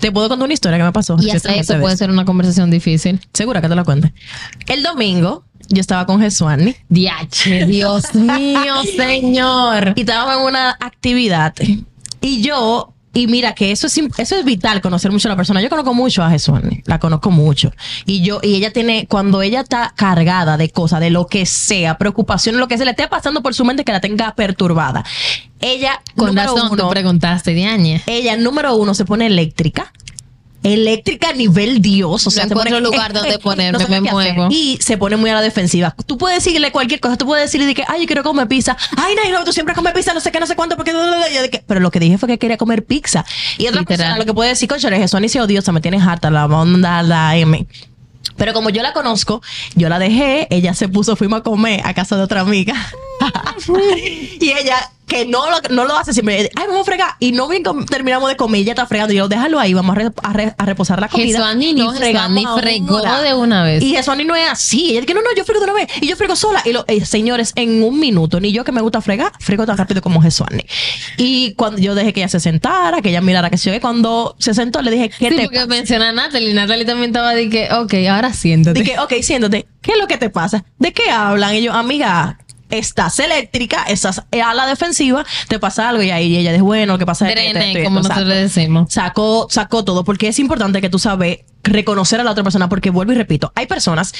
Te puedo contar una historia que me pasó. Y hasta eso de puede ser una conversación difícil. Segura que te la cuente. El domingo yo estaba con Jesuani Diache, Dios (laughs) mío, señor. y estábamos en una actividad y yo y mira que eso es eso es vital conocer mucho a la persona. Yo conozco mucho a Jesús, la conozco mucho. Y yo y ella tiene cuando ella está cargada de cosas, de lo que sea, preocupaciones, lo que se le esté pasando por su mente que la tenga perturbada. Ella Con número razón, uno, preguntaste, Diañe. ella número uno se pone eléctrica. Eléctrica a nivel Dios, o sea, se encuentro pone- lugar (laughs) donde ponerme, me muevo. Y se pone muy a la defensiva. Tú puedes decirle cualquier cosa, tú puedes decirle de que, ay, yo quiero comer pizza. Ay, no, no, tú siempre comes pizza, no sé qué, no sé cuánto, porque... Pero lo que dije fue que quería comer pizza. Y otra Literal. persona lo que puede decir, concha, Jesús ni se odiosa, me tienes harta, la onda la M. Pero como yo la conozco, yo la dejé, ella se puso, fuimos a comer a casa de otra amiga. (laughs) y ella, que no lo, no lo hace siempre, ay, vamos a fregar. Y no bien terminamos de comer, ella está fregando. Y yo, déjalo ahí, vamos a, re- a re- a reposar la comida. Jesuani no, Jesuani fregó ahora. de una vez. Y Jesuani no es así. Ella dice, no, no, yo frego de una vez. Y yo frego sola. Y lo, eh, señores, en un minuto, ni yo que me gusta fregar, frego tan rápido como Jesuani. Y cuando yo dejé que ella se sentara, que ella mirara que se oye, cuando se sentó, le dije, ¿qué Sí, te porque pasa? menciona a Natalie. Natalie también estaba de que, ok, ahora siéntate. De que, ok, siéntate, ¿qué es lo que te pasa? ¿De qué hablan? Y yo, amiga, estás eléctrica, estás a la defensiva, te pasa algo y ahí ella dice, bueno, que pasa. Drene, esto como nosotros le decimos. Sacó, sacó todo, porque es importante que tú sabes reconocer a la otra persona, porque vuelvo y repito, hay personas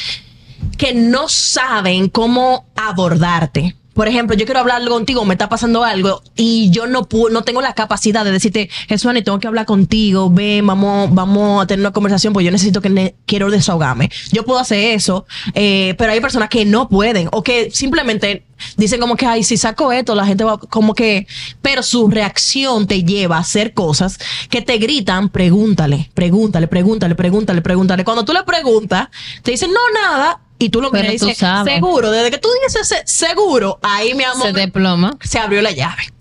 que no saben cómo abordarte. Por ejemplo, yo quiero hablar contigo, me está pasando algo y yo no pu- no tengo la capacidad de decirte, Jesús, tengo que hablar contigo, ven, vamos, vamos a tener una conversación, pues yo necesito que quiero desahogarme. Yo puedo hacer eso, eh, pero hay personas que no pueden o que simplemente dicen como que, ay, si saco esto, la gente va como que, pero su reacción te lleva a hacer cosas que te gritan, pregúntale, pregúntale, pregúntale, pregúntale, pregúntale. Cuando tú le preguntas, te dicen, no, nada. Y tú lo miras y dices, seguro, desde que tú dices se- seguro, ahí mi amor Se desploma. se abrió la llave.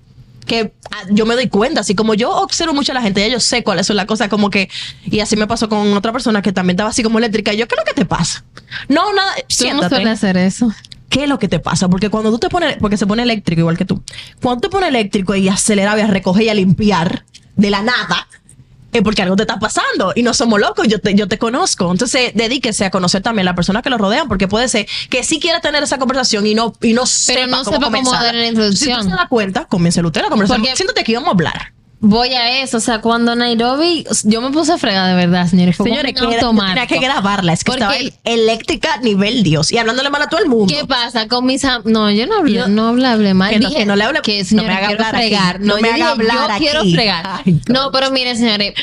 Que ah, yo me doy cuenta, así como yo observo mucho a la gente, ya yo sé cuáles son las cosas, como que, y así me pasó con otra persona que también estaba así como eléctrica. Y yo, ¿qué es lo que te pasa? No, nada, siéntate. sueles hacer eso. ¿Qué es lo que te pasa? Porque cuando tú te pones, porque se pone eléctrico igual que tú, cuando te pones eléctrico y acelerar y a recoger y a limpiar de la nada, es porque algo te está pasando y no somos locos, yo te, yo te conozco. Entonces, dedíquese a conocer también a las personas que lo rodean, porque puede ser que sí quiera tener esa conversación y no, y no sepa no cómo sepa cómo comenzar. dar la Si introducción. tú se da cuenta, comienza usted la conversación. Porque- Siéntate aquí, vamos a hablar. Voy a eso, o sea, cuando Nairobi, yo me puse a fregar de verdad, señores. Señores, que tenía que grabarla, es que Porque- estaba eléctrica nivel Dios y hablándole mal a todo el mundo. ¿Qué pasa con mis am- No, yo no hablé, Yo- no hablé, mal. Que no- Dije que no le hable- que no señores, me haga quiero hablar aquí. fregar. No No, me haga dije, hablar yo quiero aquí. fregar. Ay, no, pero miren, señores.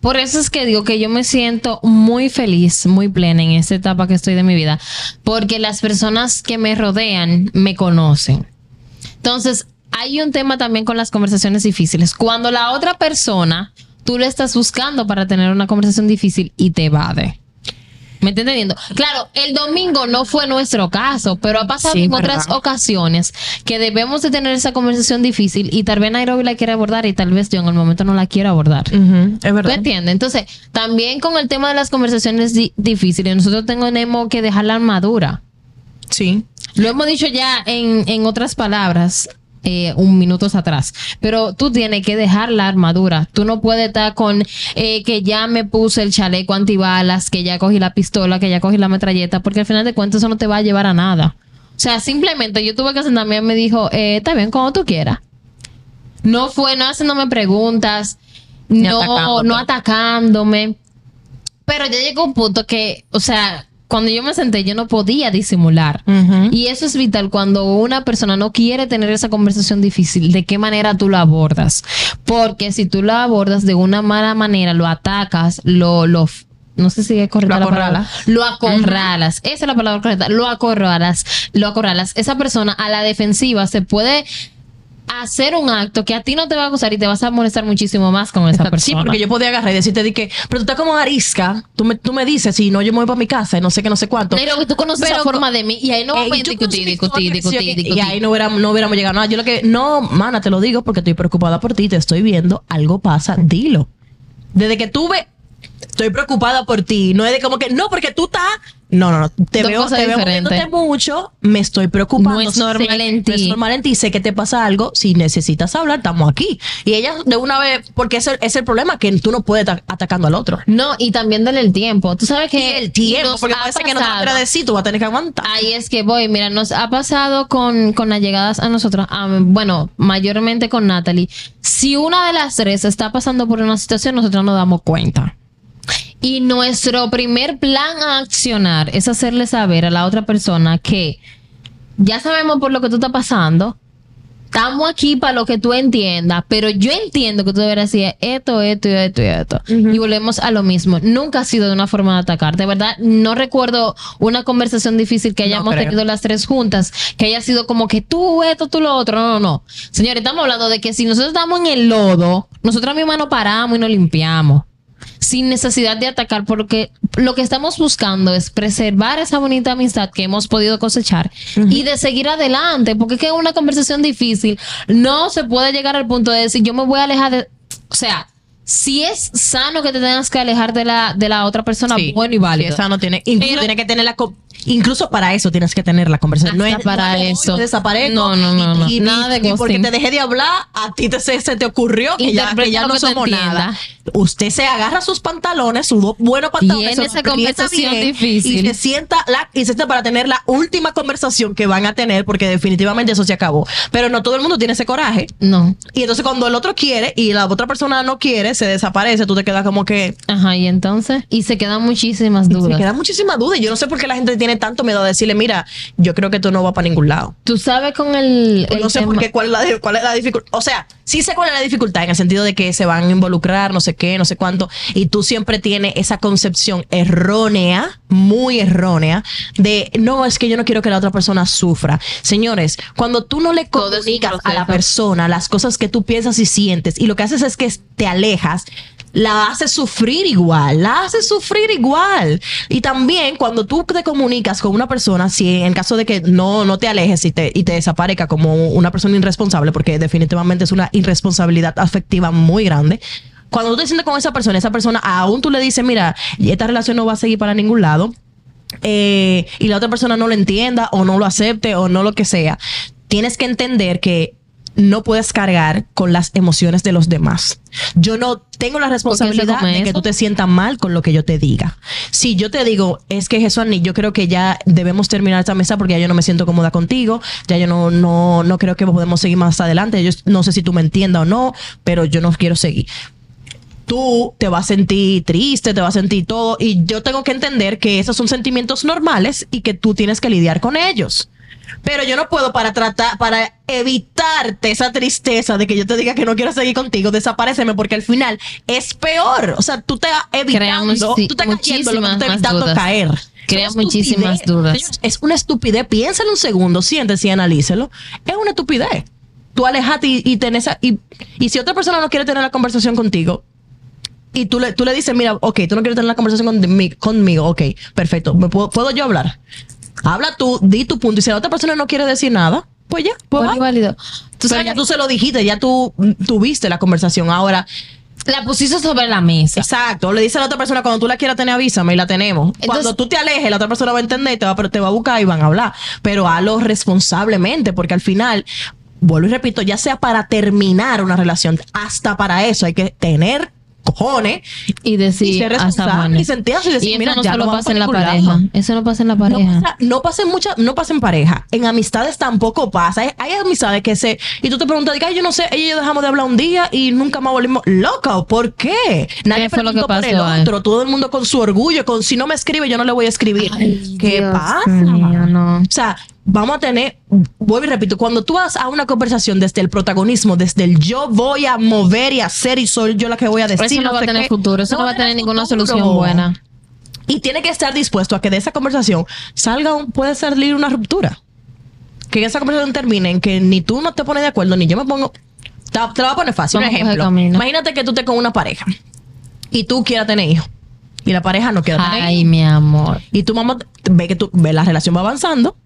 Por eso es que digo que yo me siento muy feliz, muy plena en esta etapa que estoy de mi vida, porque las personas que me rodean me conocen. Entonces, hay un tema también con las conversaciones difíciles. Cuando la otra persona, tú le estás buscando para tener una conversación difícil y te evade. ¿Me está entendiendo? Claro, el domingo no fue nuestro caso, pero ha pasado Sí, en verdad. otras ocasiones que debemos de tener esa conversación difícil y tal vez Nairobi la quiere abordar y tal vez yo en el momento no la quiero abordar. Ujú, es ¿Tú verdad. entiendes? Entonces, también con el tema de las conversaciones di- difíciles, nosotros tenemos que dejar la armadura. Sí. Lo hemos dicho ya en, en otras palabras. Eh, un minutos atrás, pero tú tienes que dejar la armadura. Tú no puedes estar con eh, que ya me puse el chaleco antibalas, que ya cogí la pistola, que ya cogí la metralleta, porque al final de cuentas eso no te va a llevar a nada. O sea, simplemente yo tuve que sentarme y me dijo, eh, está bien, como tú quieras. No fue, no haciéndome preguntas, no, atacándote. no atacándome. Pero ya llegó un punto que, o sea, cuando yo me senté, yo no podía disimular. Y eso es vital cuando una persona no quiere tener esa conversación difícil, de qué manera tú la abordas. Porque si tú la abordas de una mala manera, lo atacas, lo, lo no sé si es correcta Lo la palabra. acorralas. Lo acorralas. Esa es la palabra correcta. Lo acorralas. Lo acorralas. Esa persona a la defensiva se puede hacer un acto que a ti no te va a gustar y te vas a molestar muchísimo más con esa Exacto. persona. Sí, porque yo podía agarrar y decirte di que, pero tú estás como arisca, tú me, tú me dices, si no, yo me voy para mi casa y no sé qué, no sé cuánto. Nairobi, tú conoces Pero esa forma de mí y ahí no vamos a discutir, discutir, discutir. Y ahí no hubiéramos, no hubiéramos llegado. Yo lo que, no, mana, te lo digo porque estoy preocupada por ti, te estoy viendo, algo pasa, dilo. Desde que tuve, estoy preocupada por ti. No es de como que, no, porque tú estás. No, no, no. Te Dos veo, te veo moviéndote mucho. Me estoy preocupando. No es normal sé- en ti. No es normal en ti. Sé que te pasa algo. Si necesitas hablar, estamos aquí. Y ella de una vez, porque ese es el problema, que tú no puedes estar atacando al otro. No, y también dale el tiempo. Tú sabes que Y el tiempo, porque ser que no te quiera decir, tú vas a tener que aguantar. Ahí es que voy. Mira, nos ha pasado con, con las llegadas a nosotros, bueno, mayormente con Natalie. Si una de las tres está pasando por una situación, nosotros nos damos cuenta. Y nuestro primer plan a accionar es hacerle saber a la otra persona que ya sabemos por lo que tú estás pasando. Estamos aquí para lo que tú entiendas, pero yo entiendo que tú deberías decir esto, esto y esto y esto. Y volvemos a lo mismo. Nunca ha sido de una forma de atacar. De verdad, no recuerdo una conversación difícil que hayamos tenido las tres juntas, que haya sido como que tú esto, tú lo otro. No, no, no. Señores, estamos hablando de que si nosotros estamos en el lodo, nosotros mismas nos paramos y nos limpiamos sin necesidad de atacar, porque lo que estamos buscando es preservar esa bonita amistad que hemos podido cosechar y de seguir adelante, porque es que una conversación difícil no se puede llegar al punto de decir yo me voy a alejar de, o sea, si es sano que te tengas que alejar de la de la otra persona, Sí. bueno y válido. Sí, esa no tiene, incluso Pero- tiene que tener la incluso para eso tienes que tener la conversación. no es para no es, eso. "Ay, desaparezco No, no, no, no. Y, y- Nada de y porque te dejé de hablar, a ti te, se, se te ocurrió que ya, que ya no que somos nada. Usted se agarra sus pantalones, sus dos buenos pantalones, en se los esa conversación bien difícil. y se sienta la y se sienta para tener la última conversación que van a tener porque definitivamente eso se acabó. Pero no todo el mundo tiene ese coraje. No. Y entonces cuando el otro quiere y la otra persona no quiere, se desaparece, tú te quedas como que Ajá, y entonces, y se quedan muchísimas se dudas. quedan muchísimas dudas. y Yo no sé por qué la gente tiene tanto miedo a decirle, mira, yo creo que tú no vas para ningún lado. Tú sabes con el, Pues el no sé tema- por qué, cuál es la, cuál es la dificultad. O sea, sí sé cuál es la dificultad en el sentido de que se van a involucrar, no sé qué, no sé cuánto. Y tú siempre tienes esa concepción errónea, muy errónea, de no, es que yo no quiero que la otra persona sufra. Señores, cuando tú no le comunicas a la persona las cosas que tú piensas y sientes, y lo que haces es que te alejas, la haces sufrir igual, la haces sufrir igual. Y también cuando tú te comunicas con una persona, si en caso de que no, no te alejes y te, y te desaparezca como una persona irresponsable, porque definitivamente es una irresponsabilidad afectiva muy grande. Cuando tú te sientes con esa persona, esa persona aún tú le dices, mira, esta relación no va a seguir para ningún lado, eh, y la otra persona no lo entienda o no lo acepte o no lo que sea, tienes que entender que no puedes cargar con las emociones de los demás. Yo no tengo la responsabilidad de que eso? tú te sientas mal con lo que yo te diga. Si yo te digo, es que Jesús, yo creo que ya debemos terminar esta mesa porque ya yo no me siento cómoda contigo, ya yo no, no, no creo que podemos seguir más adelante. Yo no sé si tú me entiendas o no, pero yo no quiero seguir tú te vas a sentir triste, te vas a sentir todo. Y yo tengo que entender que esos son sentimientos normales y que tú tienes que lidiar con ellos. Pero yo no puedo para tratar, para evitarte esa tristeza de que yo te diga que no quiero seguir contigo, desapareceme, porque al final es peor. O sea, tú te estás evitando, tú estás cayendo lo que tú más evitando dudas. caer. Crea Es una muchísimas estupidez. dudas. Señores, es una estupidez. Piénsalo un segundo, siéntese y analícelo. Es una estupidez. Tú alejate y, y tenés a- y, y si otra persona no quiere tener la conversación contigo, y tú le, tú le dices, mira, ok, tú no quieres tener la conversación conmigo, conmigo ok, perfecto, ¿Me puedo, ¿puedo yo hablar? Habla tú, di tu punto, y si la otra persona no quiere decir nada, pues ya, pues va. y válido. Tú sabes ya tú se lo dijiste, ya tú mm, tuviste la conversación. Ahora, la pusiste sobre la mesa. exacto, le dice a la otra persona, cuando tú la quieras tener, avísame y la tenemos. cuando tú te alejes, la otra persona va a entender, y te va, pero te va a buscar y van a hablar. Pero hazlo responsablemente, porque al final, vuelvo y repito, ya sea para terminar una relación, hasta para eso hay que tener cojones Y decir, y ser responsable y sentirse y decir, Y mira, no ya solo no pasa en la pareja. Eso no pasa en la No pareja. pasa, no pasa en mucha, no pasa en pareja. En amistades tampoco pasa. Hay, amistades que se. Y tú te preguntas, "Ay, yo no sé, ella y yo dejamos de hablar un día y nunca más volvimos. Loco, ¿por qué? Nadie ¿Qué fue lo que por el ahí? otro. Todo el mundo con su orgullo, con si no me escribe, yo no le voy a escribir. ¿Qué Dios pasa? mío, no. O sea, vamos a tener, vuelvo y repito, cuando tú vas a una conversación desde el protagonismo, desde el yo voy a mover y hacer y soy yo la que voy a decir. Eso no va a tener qué, futuro. Eso no, va a tener ninguna futuro. solución buena. Y tiene que estar dispuesto a que de esa conversación salga, un- puede salir una ruptura. Que esa conversación termine en que ni tú no te pones de acuerdo, ni yo me pongo. Te, te lo voy a poner fácil. Un Vamos ejemplo. Imagínate que tú estés con una pareja y tú quieras tener hijos. Y la pareja no quiere tener Ay, hijos. mi amor. Y tu mamá ve que tú, ve la relación va avanzando.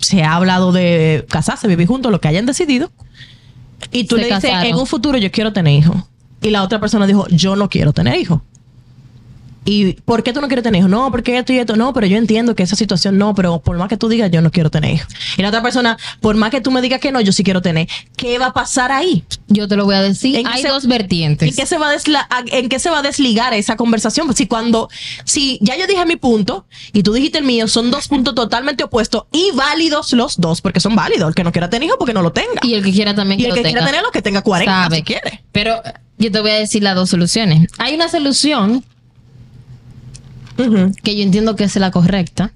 Se ha hablado de casarse, vivir juntos, lo que hayan decidido. Y tú Se le dices, casaron. en un futuro yo quiero tener hijos. Y la otra persona dijo, yo no quiero tener hijos. ¿Y por qué tú no quieres tener hijos? No, porque esto y esto. No, pero yo entiendo que esa situación no, pero por más que tú digas, yo no quiero tener hijos. Y la otra persona, por más que tú me digas que no, yo sí quiero tener. ¿Qué va a pasar ahí? Yo te lo voy a decir. ¿En qué Hay se- dos vertientes. ¿En qué, se va a ¿En qué se va a desligar esa conversación? Si cuando, si ya yo dije mi punto y tú dijiste el mío, son dos puntos totalmente opuestos y válidos los dos, porque son válidos. El que no quiera tener hijos, porque no lo tenga. Y el que quiera también Y que el lo que tenga. quiera tenerlo, que tenga 40 sabe. si quiere. Pero yo te voy a decir las dos soluciones. Hay una solución Que yo entiendo que es la correcta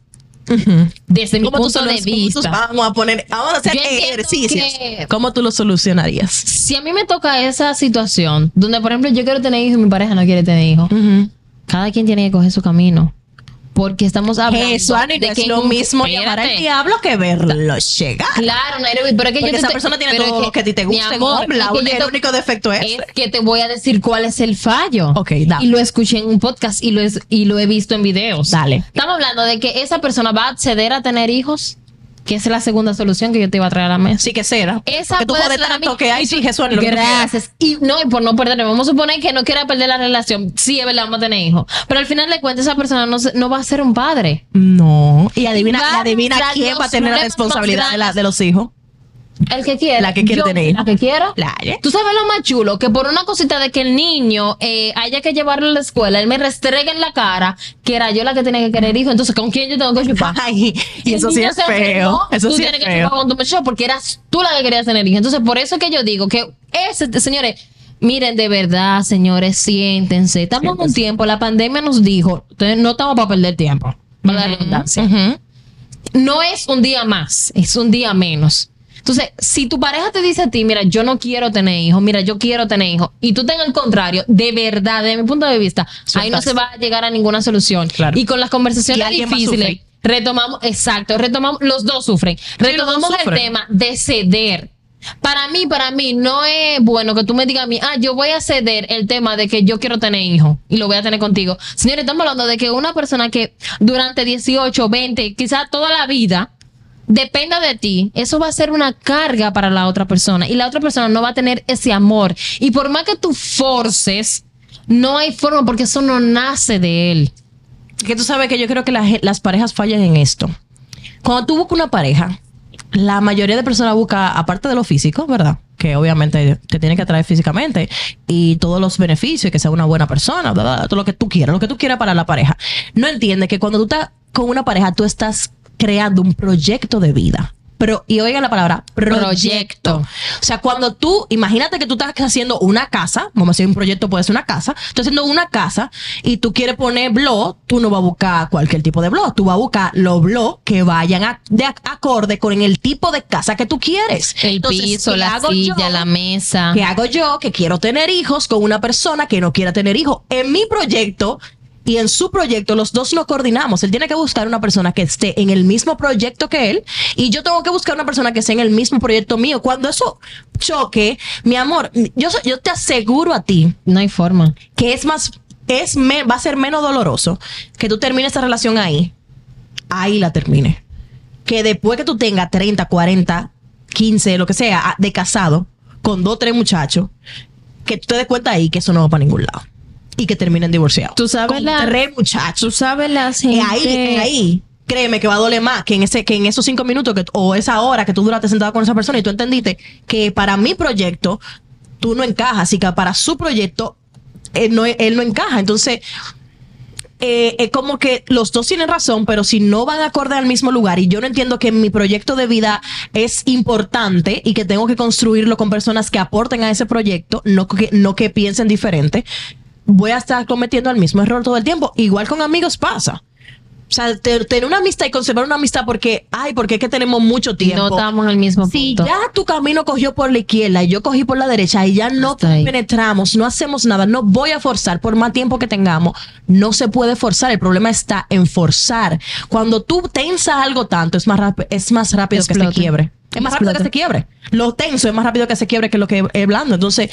ujú. desde mi ¿Cómo tú punto de tú- vista. vamos a poner, vamos a hacer ejercicios. ¿Cómo tú lo solucionarías? Si a mí me toca esa situación donde, por ejemplo, yo quiero tener hijos y mi pareja no quiere tener hijos, cada quien tiene que coger su camino. Porque estamos hablando Eso, Ani, no de es que lo un- mismo llamar al Espérate. diablo que verlo llegar. Claro, Nairobi, pero es que Porque yo esa persona tiene todo es lo que a ti te gusta, amor, hombre, es que el te- único defecto es es que te voy a decir cuál es el fallo. Ok, dale. Y lo escuché en un podcast y lo, es- y lo he visto en videos. Dale. Estamos hablando de que esa persona va a acceder a tener hijos, que es la segunda solución que yo te iba a traer a la mesa. Sí que será. Esa que tú puede ser tanto que hay, sí, Jesús, lo que tú Gracias. Y no, y por no perder, vamos a suponer que no quiera perder la relación. Sí, es verdad, vamos a tener hijos. Pero al final de cuentas, esa persona no, no va a ser un padre. No. Y adivina, y adivina quién va a tener la responsabilidad de, la- de los hijos. El que quiera. La que quiere Yo, tener. La que quiera. La, ¿eh? Tú sabes lo más chulo, que por una cosita de que el niño eh, haya que llevarlo a la escuela, él me restregue en la cara que era yo la que tenía que querer hijo. Entonces, ¿con quién yo tengo que (laughs) chupar? Ay, y eso sí es feo. enfermó, Eso tú sí tienes es que feo. chupar con tu muchacho porque eras tú la que querías tener hijos. Entonces, por eso que yo digo que ese, señores, miren, de verdad, señores, siéntense. Estamos en un tiempo, la pandemia nos dijo, ustedes no estamos para perder tiempo. Para la redundancia no es un día más, es un día menos. Entonces, si tu pareja te dice a ti, mira, yo no quiero tener hijos, mira, yo quiero tener hijos, y tú tengas el contrario, de verdad, desde mi punto de vista, ahí no se va a llegar a ninguna solución. Claro. Y con las conversaciones difíciles, retomamos, exacto, retomamos, los dos sufren, retomamos el sufren. tema de ceder. Para mí, para mí, no es bueno que tú me digas a mí, ah, yo voy a ceder el tema de que yo quiero tener hijos y lo voy a tener contigo. Señores, estamos hablando de que una persona que durante 18, 20, quizás toda la vida, dependa de ti, eso va a ser una carga para la otra persona y la otra persona no va a tener ese amor. Y por más que tú forces, no hay forma porque eso no nace de él. Que tú sabes que yo creo que la ge- las parejas fallan en esto. Cuando tú buscas una pareja, la mayoría de personas busca, aparte de lo físico, ¿verdad? Que obviamente te tiene que atraer físicamente y todos los beneficios, que sea una buena persona, todo lo que tú quieras, lo que tú quieras para la pareja. No entiende que cuando tú estás con una pareja, tú estás creando un proyecto de vida. Pero, y oigan la palabra, proyecto. Proyecto. O sea, cuando tú, imagínate que tú estás haciendo una casa, vamos a decir un proyecto puede ser una casa, estás haciendo una casa y tú quieres poner blog, tú no vas a buscar cualquier tipo de blog, tú vas a buscar los blogs que vayan a- de ac- acorde con el tipo de casa que tú quieres. El Entonces, piso, ¿qué la silla, yo? la mesa. ¿Qué hago yo que quiero tener hijos con una persona que no quiera tener hijos? En mi proyecto y en su proyecto, los dos nos coordinamos. Él tiene que buscar una persona que esté en el mismo proyecto que él y yo tengo que buscar una persona que esté en el mismo proyecto mío. Cuando eso choque, mi amor, yo, te aseguro a ti No hay forma. que es más, es me- va a ser menos doloroso que tú termines esta relación ahí, ahí la termine. Que después que tú tengas 30, 40, 15, lo que sea, ah, de casado, con dos, tres muchachos, que tú te des cuenta ahí que eso no va para ningún lado. Y que terminen divorciados. Tú sabes Con la- tres muchachos. Tú sabes la Eh, gente... ahí, eh, ahí, créeme que va a doler más que en ese, que en esos cinco minutos que, o esa hora que tú duraste sentado con esa persona y tú entendiste que para mi proyecto tú no encajas y que para su proyecto él no, él no encaja. Entonces, eh, es como que los dos tienen razón, pero si no van acorde al mismo lugar y yo no entiendo que mi proyecto de vida es importante y que tengo que construirlo con personas que aporten a ese proyecto, no que, no que piensen diferente, voy a estar cometiendo el mismo error todo el tiempo. Igual con amigos pasa. O sea, te- tener una amistad y conservar una amistad porque, ay, porque es que tenemos mucho tiempo. No estamos en el mismo Si punto. ya tu camino cogió por la izquierda y yo cogí por la derecha y ya no penetramos, no hacemos nada, no voy a forzar por más tiempo que tengamos, no se puede forzar. El problema está en forzar. Cuando tú tensas algo tanto, es más, es más rápido que se quiebre. Es más rápido que se quiebre. Lo tenso es más rápido que se quiebre que lo que es blando. Entonces,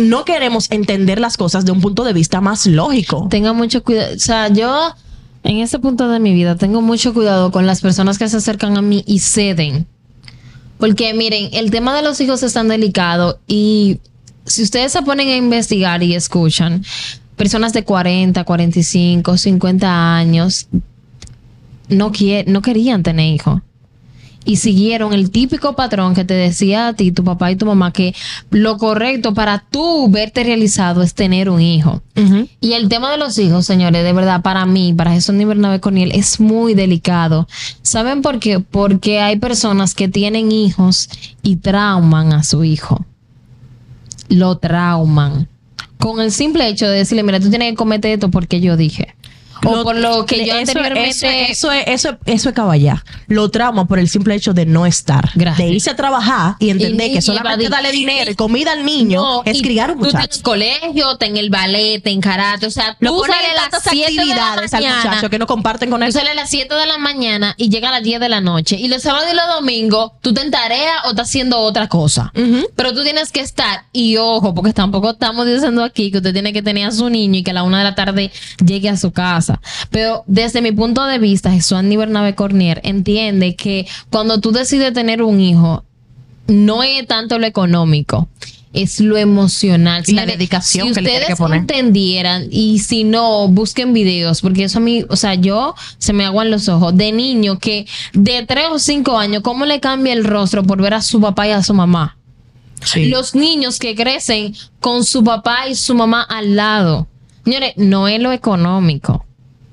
no queremos entender las cosas de un punto de vista más lógico. Tenga mucho cuidado. O sea, yo en este punto de mi vida tengo mucho cuidado con las personas que se acercan a mí y ceden. Porque miren, el tema de los hijos es tan delicado y si ustedes se ponen a investigar y escuchan, personas de 40, 45, 50 años no, quie- no querían tener hijos. Y siguieron el típico patrón que te decía a ti, tu papá y tu mamá, que lo correcto para tú verte realizado es tener un hijo. Y el tema de los hijos, señores, de verdad, para mí, para Jesús Bernabé Corniel, es muy delicado. ¿Saben por qué? Porque hay personas que tienen hijos y trauman a su hijo. Lo trauman. Con el simple hecho de decirle, mira, tú tienes que cometer esto porque yo dije. O Lo- por lo que yo eso, anteriormente... Eso, eso, es- eso, eso es caballá. Lo trauma por el simple hecho de no estar. Gracias. De irse a trabajar y entender Y- que solamente darle dinero y comida al niño No, es criar un Tú muchacho. tienes colegio, ten el ballet, ten karate, o sea, Lo tú ponen sales en a las tantas 7 de la actividades al mañana, muchacho que no comparten con tú él. sales a las 7 de la mañana y llega a las 10 de la noche. Y los sábados y los domingos, tú te en tarea o estás haciendo otra cosa. Ujú. Pero tú tienes que estar, y ojo, porque tampoco estamos diciendo aquí que usted tiene que tener a su niño y que a la una de la tarde llegue a su casa. Pero desde mi punto de vista, Jesús Andy Bernabe Cornier entiende que cuando tú decides tener un hijo, no es tanto lo económico, es lo emocional. La dedicación si que le ustedes que poner. entendieran y si no, busquen videos, porque eso a mí, o sea, yo se me aguan los ojos de niño que de 3 o 5 años, ¿cómo le cambia el rostro por ver a su papá y a su mamá? Sí. Los niños que crecen con su papá y su mamá al lado. Señores, no es lo económico.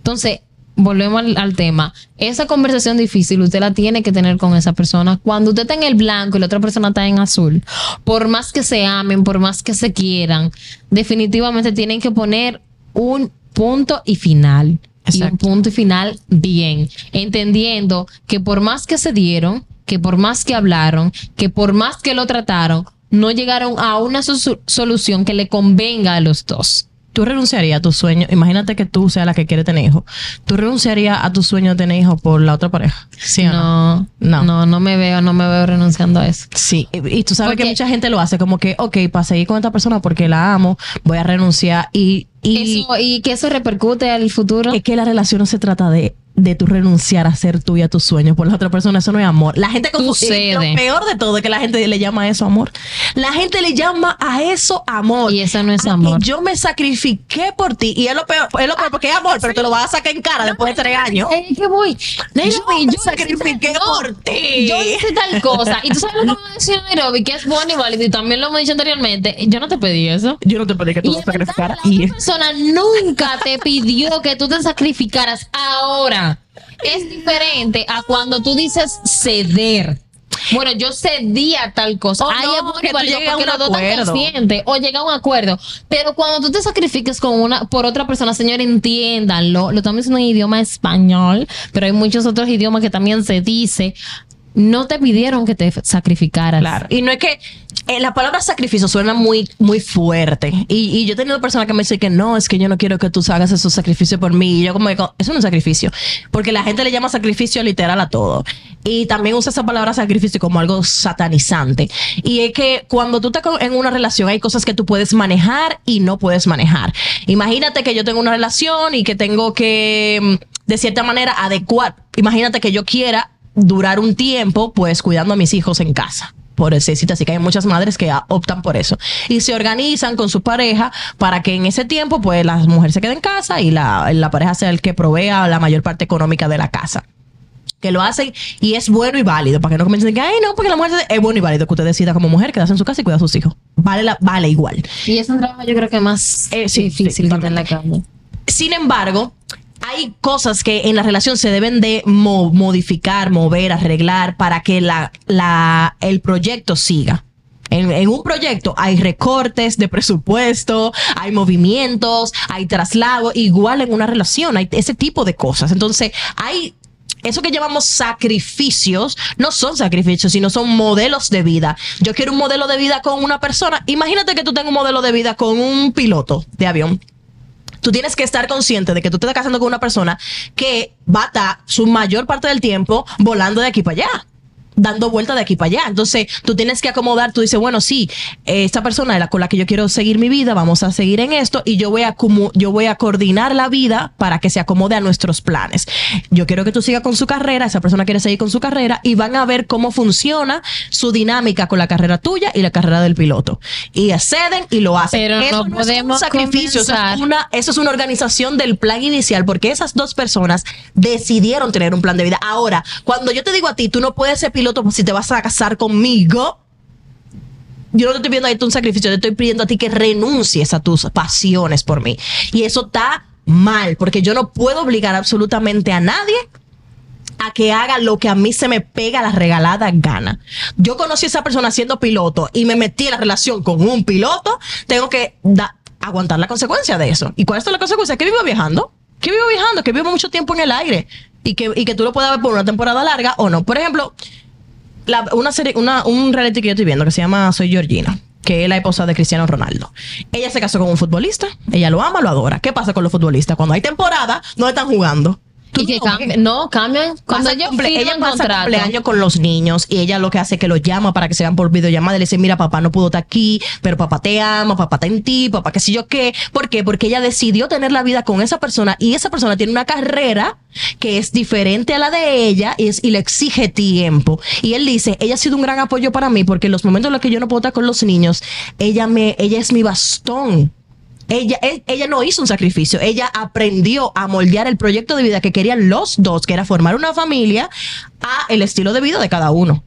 Entonces, volvemos al, al tema. Esa conversación difícil usted la tiene que tener con esa persona. Cuando usted está en el blanco y la otra persona está en azul, por más que se amen, por más que se quieran, definitivamente tienen que poner un punto y final. Y un punto y final bien, entendiendo que por más que se dieron, que por más que hablaron, que por más que lo trataron, no llegaron a una so- solución que le convenga a los dos. Tú renunciarías a tu sueño. Imagínate que tú seas la que quiere tener hijos. ¿Tú renunciarías a tu sueño de tener hijos por la otra pareja? ¿Sí o no? No, No. no, no, me veo, no me veo renunciando a eso. Sí, y, y tú sabes Porque- que mucha gente lo hace como que, ok, para seguir con esta persona porque la amo, voy a renunciar y, y Eso, y que eso repercute al futuro. es que la relación no se trata de, de tu renunciar a ser tuya tus sueños por la otra persona, eso no es amor. La gente confu- Sucede. y Lo peor de todo es que la gente le llama a eso amor. La gente le llama a eso amor. Y eso no es A que amor. Yo me sacrifiqué por ti y es lo peor, es lo peor porque es amor, pero te lo vas a sacar en cara después de tres años. Eh, ¿Qué voy? Nairobi, Yo- me yo sacrifiqué por ti. Yo hice tal cosa. Y tú sabes lo que me decía Nairobi, que es bueno y válido, y también lo hemos dicho anteriormente. Yo no te pedí eso. Yo no te pedí que tú verdad, sacrificaras. la Y otra persona nunca te pidió que tú te sacrificaras ahora. Es diferente a cuando tú dices ceder. Bueno, yo cedía tal cosa. Oh, Ahí no, es bueno y que tú llegues a porque un acuerdo. o llega a un acuerdo. Pero cuando tú te sacrifiques con una, por otra persona, señor, entiéndanlo. Lo estamos diciendo en idioma español, pero hay muchos otros idiomas que también se dice. No te pidieron que te sacrificaras. Claro. Y no es que eh, la palabra sacrificio suena muy, muy fuerte. Y, yo he tenido personas que me dicen que no, es que yo no quiero que tú hagas esos sacrificios por mí. Y yo como digo, eso no es un sacrificio. Porque la gente le llama sacrificio literal a todo. Y también usa esa palabra sacrificio como algo satanizante. Y es que cuando tú estás en una relación hay cosas que tú puedes manejar y no puedes manejar. Imagínate que yo tengo una relación y que tengo que, mm, de cierta manera, adecuar. Imagínate que yo quiera durar un tiempo, pues cuidando a mis hijos en casa por necesita, así que hay muchas madres que ah, optan por eso. Y se organizan con su pareja para que en ese tiempo pues la mujer se quede en casa y la, la pareja sea el que provea la mayor parte económica de la casa. Que lo hacen y es bueno y válido para que no comiencen que ay no porque la mujer es bueno y válido que usted decida como mujer quedarse en su casa y cuidar a sus hijos. Vale la, vale igual. Y es un trabajo yo creo que más Eh, sí, difícil sí, que está en la calle. Sin embargo, hay cosas que en la relación se deben de mo- modificar, mover, arreglar para que la, la, el proyecto siga. En, en un proyecto hay recortes de presupuesto, hay movimientos, hay traslado, igual en una relación, hay ese tipo de cosas. Entonces, hay eso que llamamos sacrificios no son sacrificios, sino son modelos de vida. Yo quiero un modelo de vida con una persona. Imagínate que tú tengas un modelo de vida con un piloto de avión. Tú tienes que estar consciente de que tú te estás casando con una persona que va a estar su mayor parte del tiempo volando de aquí para allá. Dando vuelta de aquí para allá. Entonces, tú tienes que acomodar, tú dices, bueno, sí, eh, esta persona es la con la que yo quiero seguir mi vida, vamos a seguir en esto y yo voy a yo voy a coordinar la vida para que se acomode a nuestros planes. Yo quiero que tú sigas con su carrera, esa persona quiere seguir con su carrera y van a ver cómo funciona su dinámica con la carrera tuya y la carrera del piloto. Y acceden y lo hacen. Pero eso no no es podemos un sacrificio, eso es una, eso es una organización del plan inicial, porque esas dos personas decidieron tener un plan de vida. Ahora, cuando yo te digo a ti, tú no puedes ser piloto si te vas a casar conmigo, yo no te estoy pidiendo a ti un sacrificio, te estoy pidiendo a ti que renuncies a tus pasiones por mí. Y eso está mal, porque yo no puedo obligar absolutamente a nadie a que haga lo que a mí se me pega la regalada gana. Yo conocí a esa persona siendo piloto y me metí en la relación con un piloto, tengo que aguantar la consecuencia de eso. ¿Y cuál es la consecuencia? Que vivo viajando, que vivo viajando, que vivo mucho tiempo en el aire y que, y que tú lo puedas ver por una temporada larga o no. Por ejemplo, la- una serie, una, un reality que yo estoy viendo que se llama Soy Georgina, que es la esposa de Cristiano Ronaldo. Ella se casó con un futbolista, ella lo ama, lo adora. ¿Qué pasa con los futbolistas? Cuando hay temporada, no están jugando. Tú Y que no cambian, no, cambian. Cuando ella firman pasa contrato. cumpleaños con los niños y ella lo que hace es que los llama para que se vean por videollamada y le dice, mira, papá no pudo estar aquí, pero papá te ama, papá está en ti, papá qué sé yo qué. ¿Por qué? Porque ella decidió tener la vida con esa persona y esa persona tiene una carrera que es diferente a la de ella y, es- y le exige tiempo. Y él dice, ella ha sido un gran apoyo para mí porque en los momentos en los que yo no puedo estar con los niños, ella, me, ella es mi bastón. Ella, él- ella no hizo un sacrificio, ella aprendió a moldear el proyecto de vida que querían los dos, que era formar una familia, a el estilo de vida de cada uno.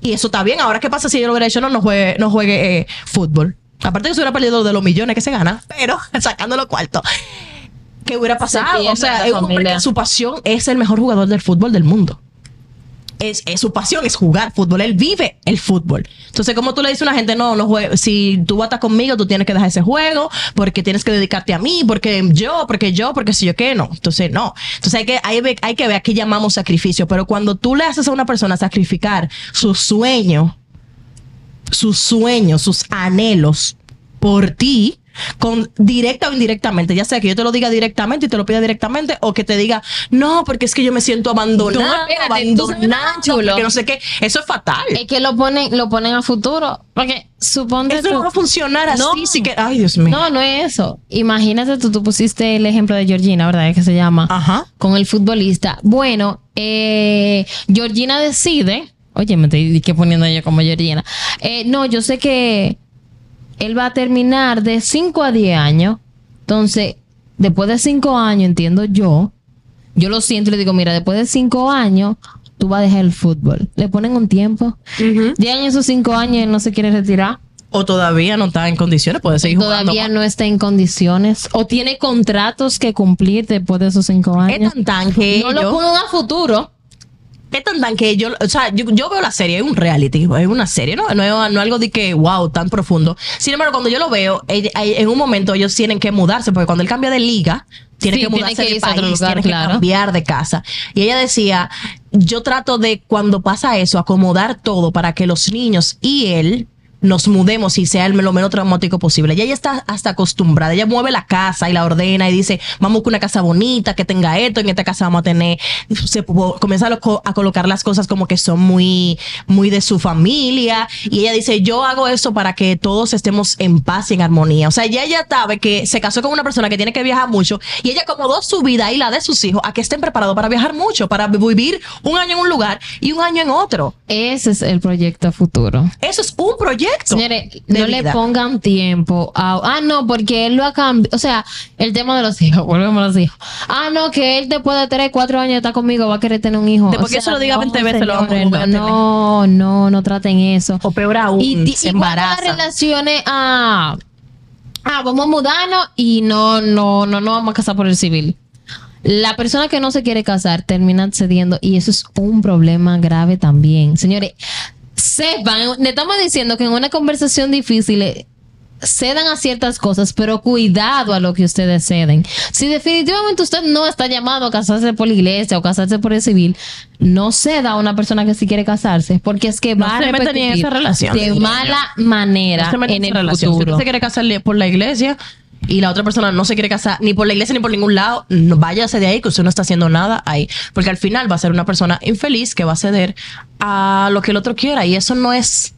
Y eso está bien. Ahora, ¿qué pasa si yo lo hubiera hecho? No, no juegue, no juegue eh, fútbol. Aparte que se hubiera perdido de los millones que se gana, pero (laughs) sacando los cuartos. ¿Qué hubiera pasado? O sea, es un hombre familia. que su pasión es el mejor jugador del fútbol del mundo. Es, su pasión, es jugar fútbol. Él vive el fútbol. Entonces, como tú le dices a una gente, no, no si tú estar conmigo, tú tienes que dejar ese juego, porque tienes que dedicarte a mí, porque yo, porque yo, porque si yo qué, no. Entonces, no. Entonces, hay que, hay, hay que ver a qué llamamos sacrificio. Pero cuando tú le haces a una persona sacrificar su sueño, sus sueños, sus anhelos por ti, con directa o indirectamente, ya sea que yo te lo diga directamente y te lo pida directamente, o que te diga, no, porque es que yo me siento abandonado, No, espérate, ¿tú sabes abandonado, lo chulo? no sé qué, eso es fatal. Es que lo ponen, lo ponen a futuro. Porque suponte Eso tú- no va a funcionar así, No. sí que, ay Dios mío. No, no es eso. Imagínate tú, tú pusiste el ejemplo de Georgina, ¿verdad? Es que se llama. Ajá. Con el futbolista. Bueno, eh, Georgina decide. Oye, me estoy que poniendo yo como Georgina. Eh, no, yo sé que él va a terminar de 5 a 10 años. Entonces, después de 5 años, entiendo yo, yo lo siento y le digo, mira, después de 5 años, tú vas a dejar el fútbol. Le ponen un tiempo. Ujú. Llegan esos 5 años y él no se quiere retirar. O todavía no está en condiciones, puede seguir todavía jugando. no está en condiciones o tiene contratos que cumplir después de esos cinco Es años. tan tan que No lo pongan a futuro. Tan tan que yo, o sea, yo, yo veo la serie, es un reality, es una serie, ¿no? No es no algo de que, wow, tan profundo. Sin embargo, cuando yo lo veo, en un momento ellos tienen que mudarse, porque cuando él cambia de liga, tiene Sí, que tiene mudarse que de país, lugar, tiene claro. que cambiar de casa. Y ella decía, yo trato de, cuando pasa eso, acomodar todo para que los niños y él nos mudemos y sea el- lo menos traumático posible. Y ella está hasta acostumbrada. Ella mueve la casa y la ordena y dice, vamos buscar una casa bonita que tenga esto, en esta casa vamos a tener, se comienza a, a colocar las cosas como que son muy, muy de su familia. Y ella dice, yo hago eso para que todos estemos en paz y en armonía. O sea, ya ella sabe que se casó con una persona que tiene que viajar mucho y ella acomodó su vida y la de sus hijos a que estén preparados para viajar mucho, para vivir un año en un lugar y un año en otro. Ese es el proyecto futuro. Eso es un proyecto. Señores, no le pongan tiempo a... Ah, no, porque él lo ha cambiado. O sea, el tema de los hijos, (laughs) volvemos a los hijos. Ah, no, que él después de 3, 4 años está conmigo, va a querer tener un hijo. Después que eso lo diga 20 veces, lo vamos a a. No, no, no traten eso. O peor aún, y, se y cuando las embaraza. relaciones ah, ah, vamos a mudarnos y no, no, no, no vamos a casar por el civil. La persona que no se quiere casar termina cediendo y eso es un problema grave también. Señores, sepan, le estamos diciendo que en una conversación difícil eh, cedan a ciertas cosas, pero cuidado a lo que ustedes ceden. Si definitivamente usted no está llamado a casarse por la iglesia o casarse por el civil, no ceda a una persona que sí quiere casarse, porque es que No va a en repercutir esa relación. de mala manera No en esa el relación. Si futuro. usted se quiere casar por la iglesia y la otra persona no se quiere casar ni por la iglesia ni por ningún lado, no, váyase de ahí que usted no está haciendo nada ahí. Porque al final va a ser una persona infeliz que va a ceder a lo que el otro quiera. Y eso no es,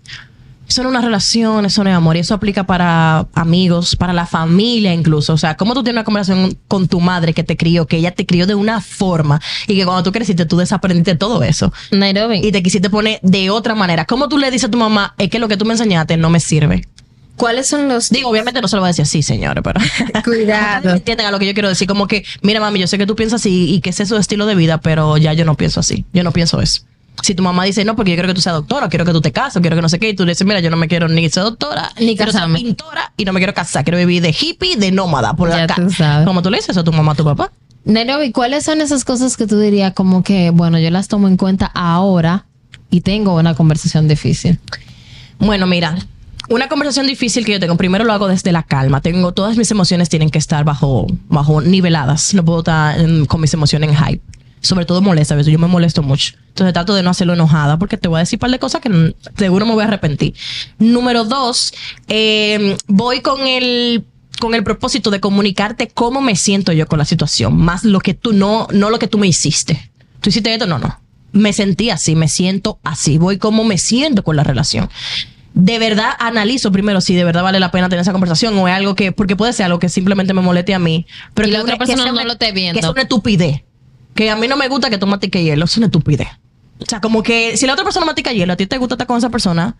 eso no es una relación, eso no es amor. Y eso aplica para amigos, para la familia incluso. O sea, ¿cómo tú tienes una conversación con tu madre que te crió, que ella te crió de una forma y que cuando tú creciste tú desaprendiste todo eso? Nairobi. Y te quisiste poner de otra manera. ¿Cómo tú le dices a tu mamá, es que lo que tú me enseñaste no me sirve? ¿Cuáles son los Digo, obviamente no se lo va a decir así, señores, pero... (laughs) (laughs) Cuidado. Entienden a lo que yo quiero decir. Como que, mira, mami, yo sé que tú piensas así y que ese es su estilo de vida, pero ya yo no pienso así. Yo no pienso eso. Si tu mamá dice, no, porque yo quiero que tú seas doctora, quiero que tú te cases, quiero que no sé qué, y tú le dices, mira, yo no me quiero ni ser doctora, Ni quiero ser casarme. pintora y no me quiero casar, quiero vivir de hippie, de nómada por Ya acá. tú sabes. Como tú le dices eso a tu mamá, a tu papá. Nairobi, ¿cuáles son esas cosas que tú dirías como que, bueno, yo las tomo en cuenta ahora y tengo una conversación difícil? Bueno, mira, una conversación difícil que yo tengo, primero lo hago desde la calma. Tengo todas mis emociones tienen que estar bajo, bajo niveladas. No puedo estar con mis emociones en hype. Sobre todo molesta, yo me molesto mucho. Entonces trato de no hacerlo enojada porque te voy a decir un par de cosas que seguro me voy a arrepentir. Número dos, eh, voy con el con el propósito de comunicarte cómo me siento yo con la situación, más lo que tú no, no lo que tú me hiciste. Tú hiciste esto, no, no. Me sentí así, me siento así, voy cómo me siento con la relación de verdad analizo primero si de verdad vale la pena tener esa conversación o es algo que, porque puede ser algo que simplemente me moleste a mí. Pero Y la que otra una- que persona no lo esté viendo. Que es una estupidez. Que a mí no me gusta que tú mastiques hielo, es una estupidez. O sea, como que si la otra persona mastica hielo, a ti te gusta estar con esa persona.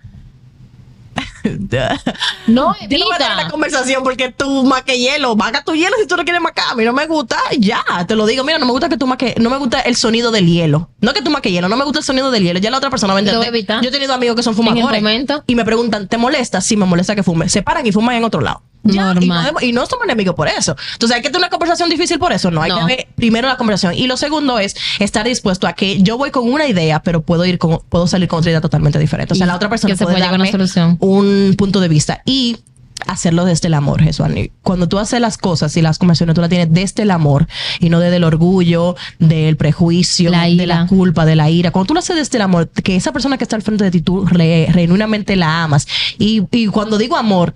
(laughs) No, Yo no voy a tener la conversación porque tú maques hielo. Maca tu hielo si tú no quieres macar. A mí no me gusta. Ya, te lo digo. Mira, no me gusta que tú maques. No me gusta el sonido del hielo. No que tú maques hielo. No me gusta el sonido del hielo. Ya la otra persona va a entender. Yo he tenido amigos que son fumadores. Y me preguntan, ¿te molesta? Sí, me molesta que fume. Se paran y fuman en otro lado. Ya, Normal. Y no, y no somos enemigos por eso. Entonces hay que tener una conversación difícil por eso. No, hay No. que ver primero la conversación. Y lo segundo es estar dispuesto a que yo voy con una idea, pero puedo ir con, puedo salir con otra idea totalmente diferente. O sea, Y la otra persona que se puede puede llegar a una darme solución. un punto de vista y hacerlo desde el amor, Jesús. Cuando tú haces las cosas y las conversaciones, tú las tienes desde el amor y no desde el orgullo, del prejuicio, La de ira. la culpa, de la ira. Cuando tú lo haces desde el amor, que esa persona que está al frente de ti, tú re- genuinamente la amas. Y, y cuando digo amor,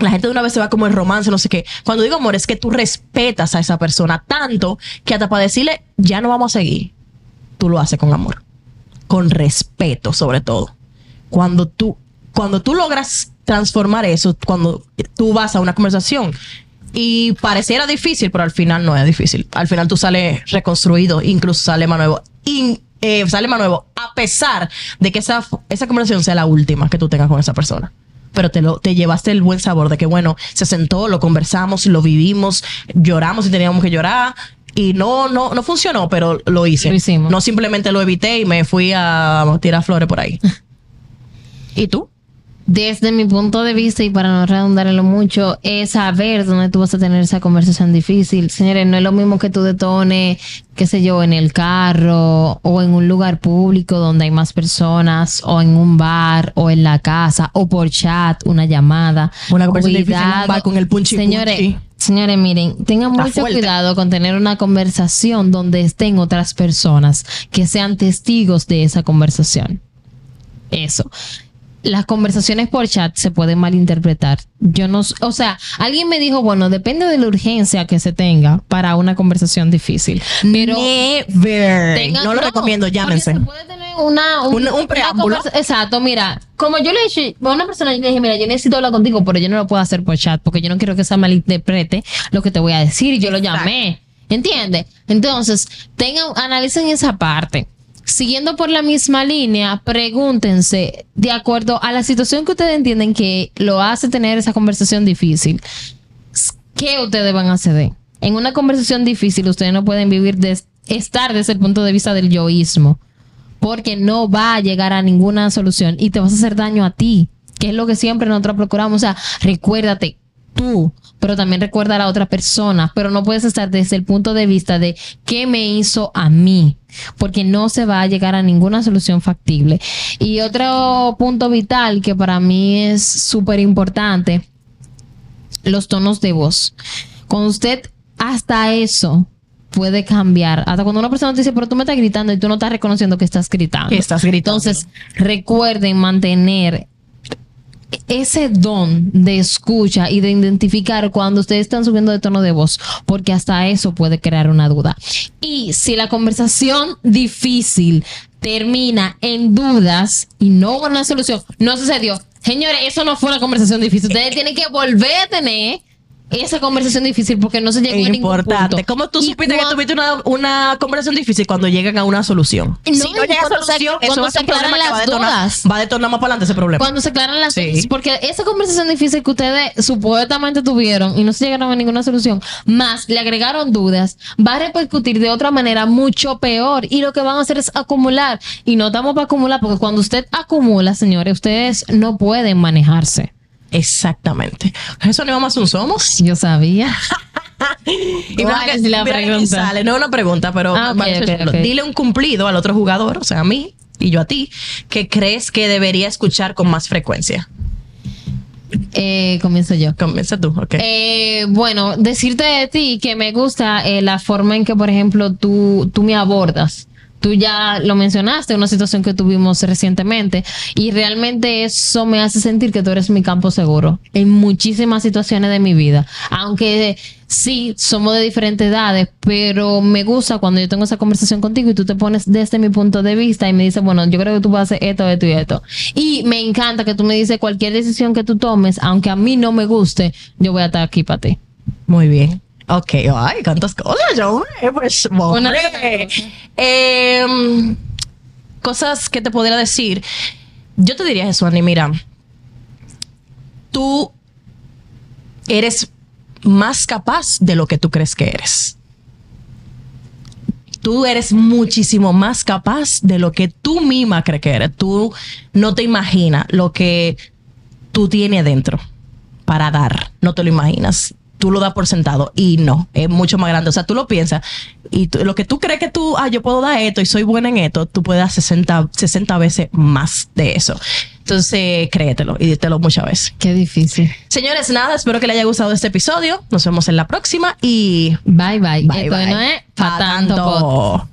la gente de una vez se va como en romance, no sé qué. Cuando digo amor, es que tú respetas a esa persona tanto que hasta para decirle, ya no vamos a seguir, tú lo haces con amor. Con respeto, sobre todo. Cuando tú, cuando tú logras transformar eso, cuando tú vas a una conversación y pareciera difícil, pero al final no es difícil. Al final tú sales reconstruido, incluso sale más nuevo. Eh, más nuevo, a pesar de que esa, esa conversación sea la última que tú tengas con esa persona pero te, lo, te llevaste el buen sabor de que, bueno, se sentó, lo conversamos, lo vivimos, lloramos y teníamos que llorar. Y no, no, no funcionó, pero lo hice. Lo hicimos. No simplemente lo evité y me fui a tirar flores por ahí. (laughs) ¿Y tú? Desde mi punto de vista y para no redundar en lo mucho, es saber dónde tú vas a tener esa conversación difícil. Señores, no es lo mismo que tú detones, qué sé yo, en el carro o en un lugar público donde hay más personas o en un bar o en la casa o por chat, una llamada. Una conversación difícil en un Cuidado. bar con el punchi Señores, punchi. señores, miren, tengan Está mucho fuerte. cuidado con tener una conversación donde estén otras personas que sean testigos de esa conversación. Eso. Las conversaciones por chat se pueden malinterpretar. Yo no, o sea, alguien me dijo, bueno, depende de la urgencia que se tenga para una conversación difícil. Pero Never. tengan- no lo recomiendo, llámense. se puede tener una, Un- preámbulo. Exacto, mira, como yo le dije a una persona, yo le dije, mira, yo necesito hablar contigo, pero yo no lo puedo hacer por chat porque yo no quiero que se malinterprete lo que te voy a decir. Y yo lo llamé. ¿Entiendes? Entonces, tengan, analicen esa parte. Siguiendo por la misma línea, pregúntense, de acuerdo a la situación que ustedes entienden que lo hace tener esa conversación difícil, ¿qué ustedes van a ceder? En una conversación difícil, ustedes no pueden vivir de estar desde el punto de vista del yoísmo, porque no va a llegar a ninguna solución y te vas a hacer daño a ti, que es lo que siempre nosotros procuramos. O sea, recuérdate tú, pero también recuerda a la otra persona, pero no puedes estar desde el punto de vista de qué me hizo a mí, porque no se va a llegar a ninguna solución factible. Y otro punto vital que para mí es súper importante, los tonos de voz. Cuando usted hasta eso puede cambiar, hasta cuando una persona te dice, pero tú me estás gritando y tú no estás reconociendo que estás gritando. Que estás gritando. Entonces, recuerden mantener, ese don de escucha y de identificar cuando ustedes están subiendo de tono de voz, porque hasta eso puede crear una duda. Y si la conversación difícil termina en dudas y no hubo una solución, no sucedió. Señores, eso no fue una conversación difícil. Ustedes tienen que volver a tener esa conversación difícil porque no se llegó a ningún Importante. punto. ¿Cómo tú Y supiste que tuviste una, una conversación difícil cuando llegan a una solución? No, si no llega a cuando se- solución, eso cuando va a ser se un problema que va a detonar, dudas. va a detonar más para adelante ese problema. Cuando se aclaran las Sí. cosas, porque esa conversación difícil que ustedes supuestamente tuvieron y no se llegaron a ninguna solución, más le agregaron dudas, va a repercutir de otra manera mucho peor y lo que van a hacer es acumular y no estamos para acumular porque cuando usted acumula, señores, ustedes no pueden manejarse. Exactamente. Eso no más un somos. Yo sabía. (laughs) Y ¿Cuál mira que- es la pregunta? sale, no es una pregunta, pero Ah, dile un cumplido al otro jugador, o sea, a mí y yo a ti, que crees que debería escuchar con más frecuencia. Eh, comienzo yo. Comienza tú, ok. Eh, bueno, decirte de ti que me gusta eh, la forma en que, por ejemplo, tú, tú me abordas. Tú ya lo mencionaste, una situación que tuvimos recientemente, y realmente eso me hace sentir que tú eres mi campo seguro en muchísimas situaciones de mi vida. Aunque sí, somos de diferentes edades, pero me gusta cuando yo tengo esa conversación contigo y tú te pones desde mi punto de vista y me dices, bueno, yo creo que tú vas a hacer esto, esto y esto. Y me encanta que tú me dices cualquier decisión que tú tomes, aunque a mí no me guste, yo voy a estar aquí para ti. Muy bien. Ok, ay, cuántas cosas, yo, eh, pues, hombre. Em, cosas que te podría decir. Yo te diría eso, Ani, mira, tú eres más capaz de lo que tú crees que eres. Tú eres muchísimo más capaz de lo que tú misma crees que eres. Tú no te imaginas lo que tú tienes dentro para dar. No te lo imaginas. Tú lo das por sentado y no, es mucho más grande. O sea, tú lo piensas y tú- lo que tú crees que tú, ah, yo puedo dar esto y soy buena en esto, tú puedes dar 60, 60 veces más de eso. Entonces, créetelo y dítelo muchas veces. Qué difícil. Señores, nada, espero que les haya gustado este episodio. Nos vemos en la próxima y Bye bye. bye Esto bye. no es tanto.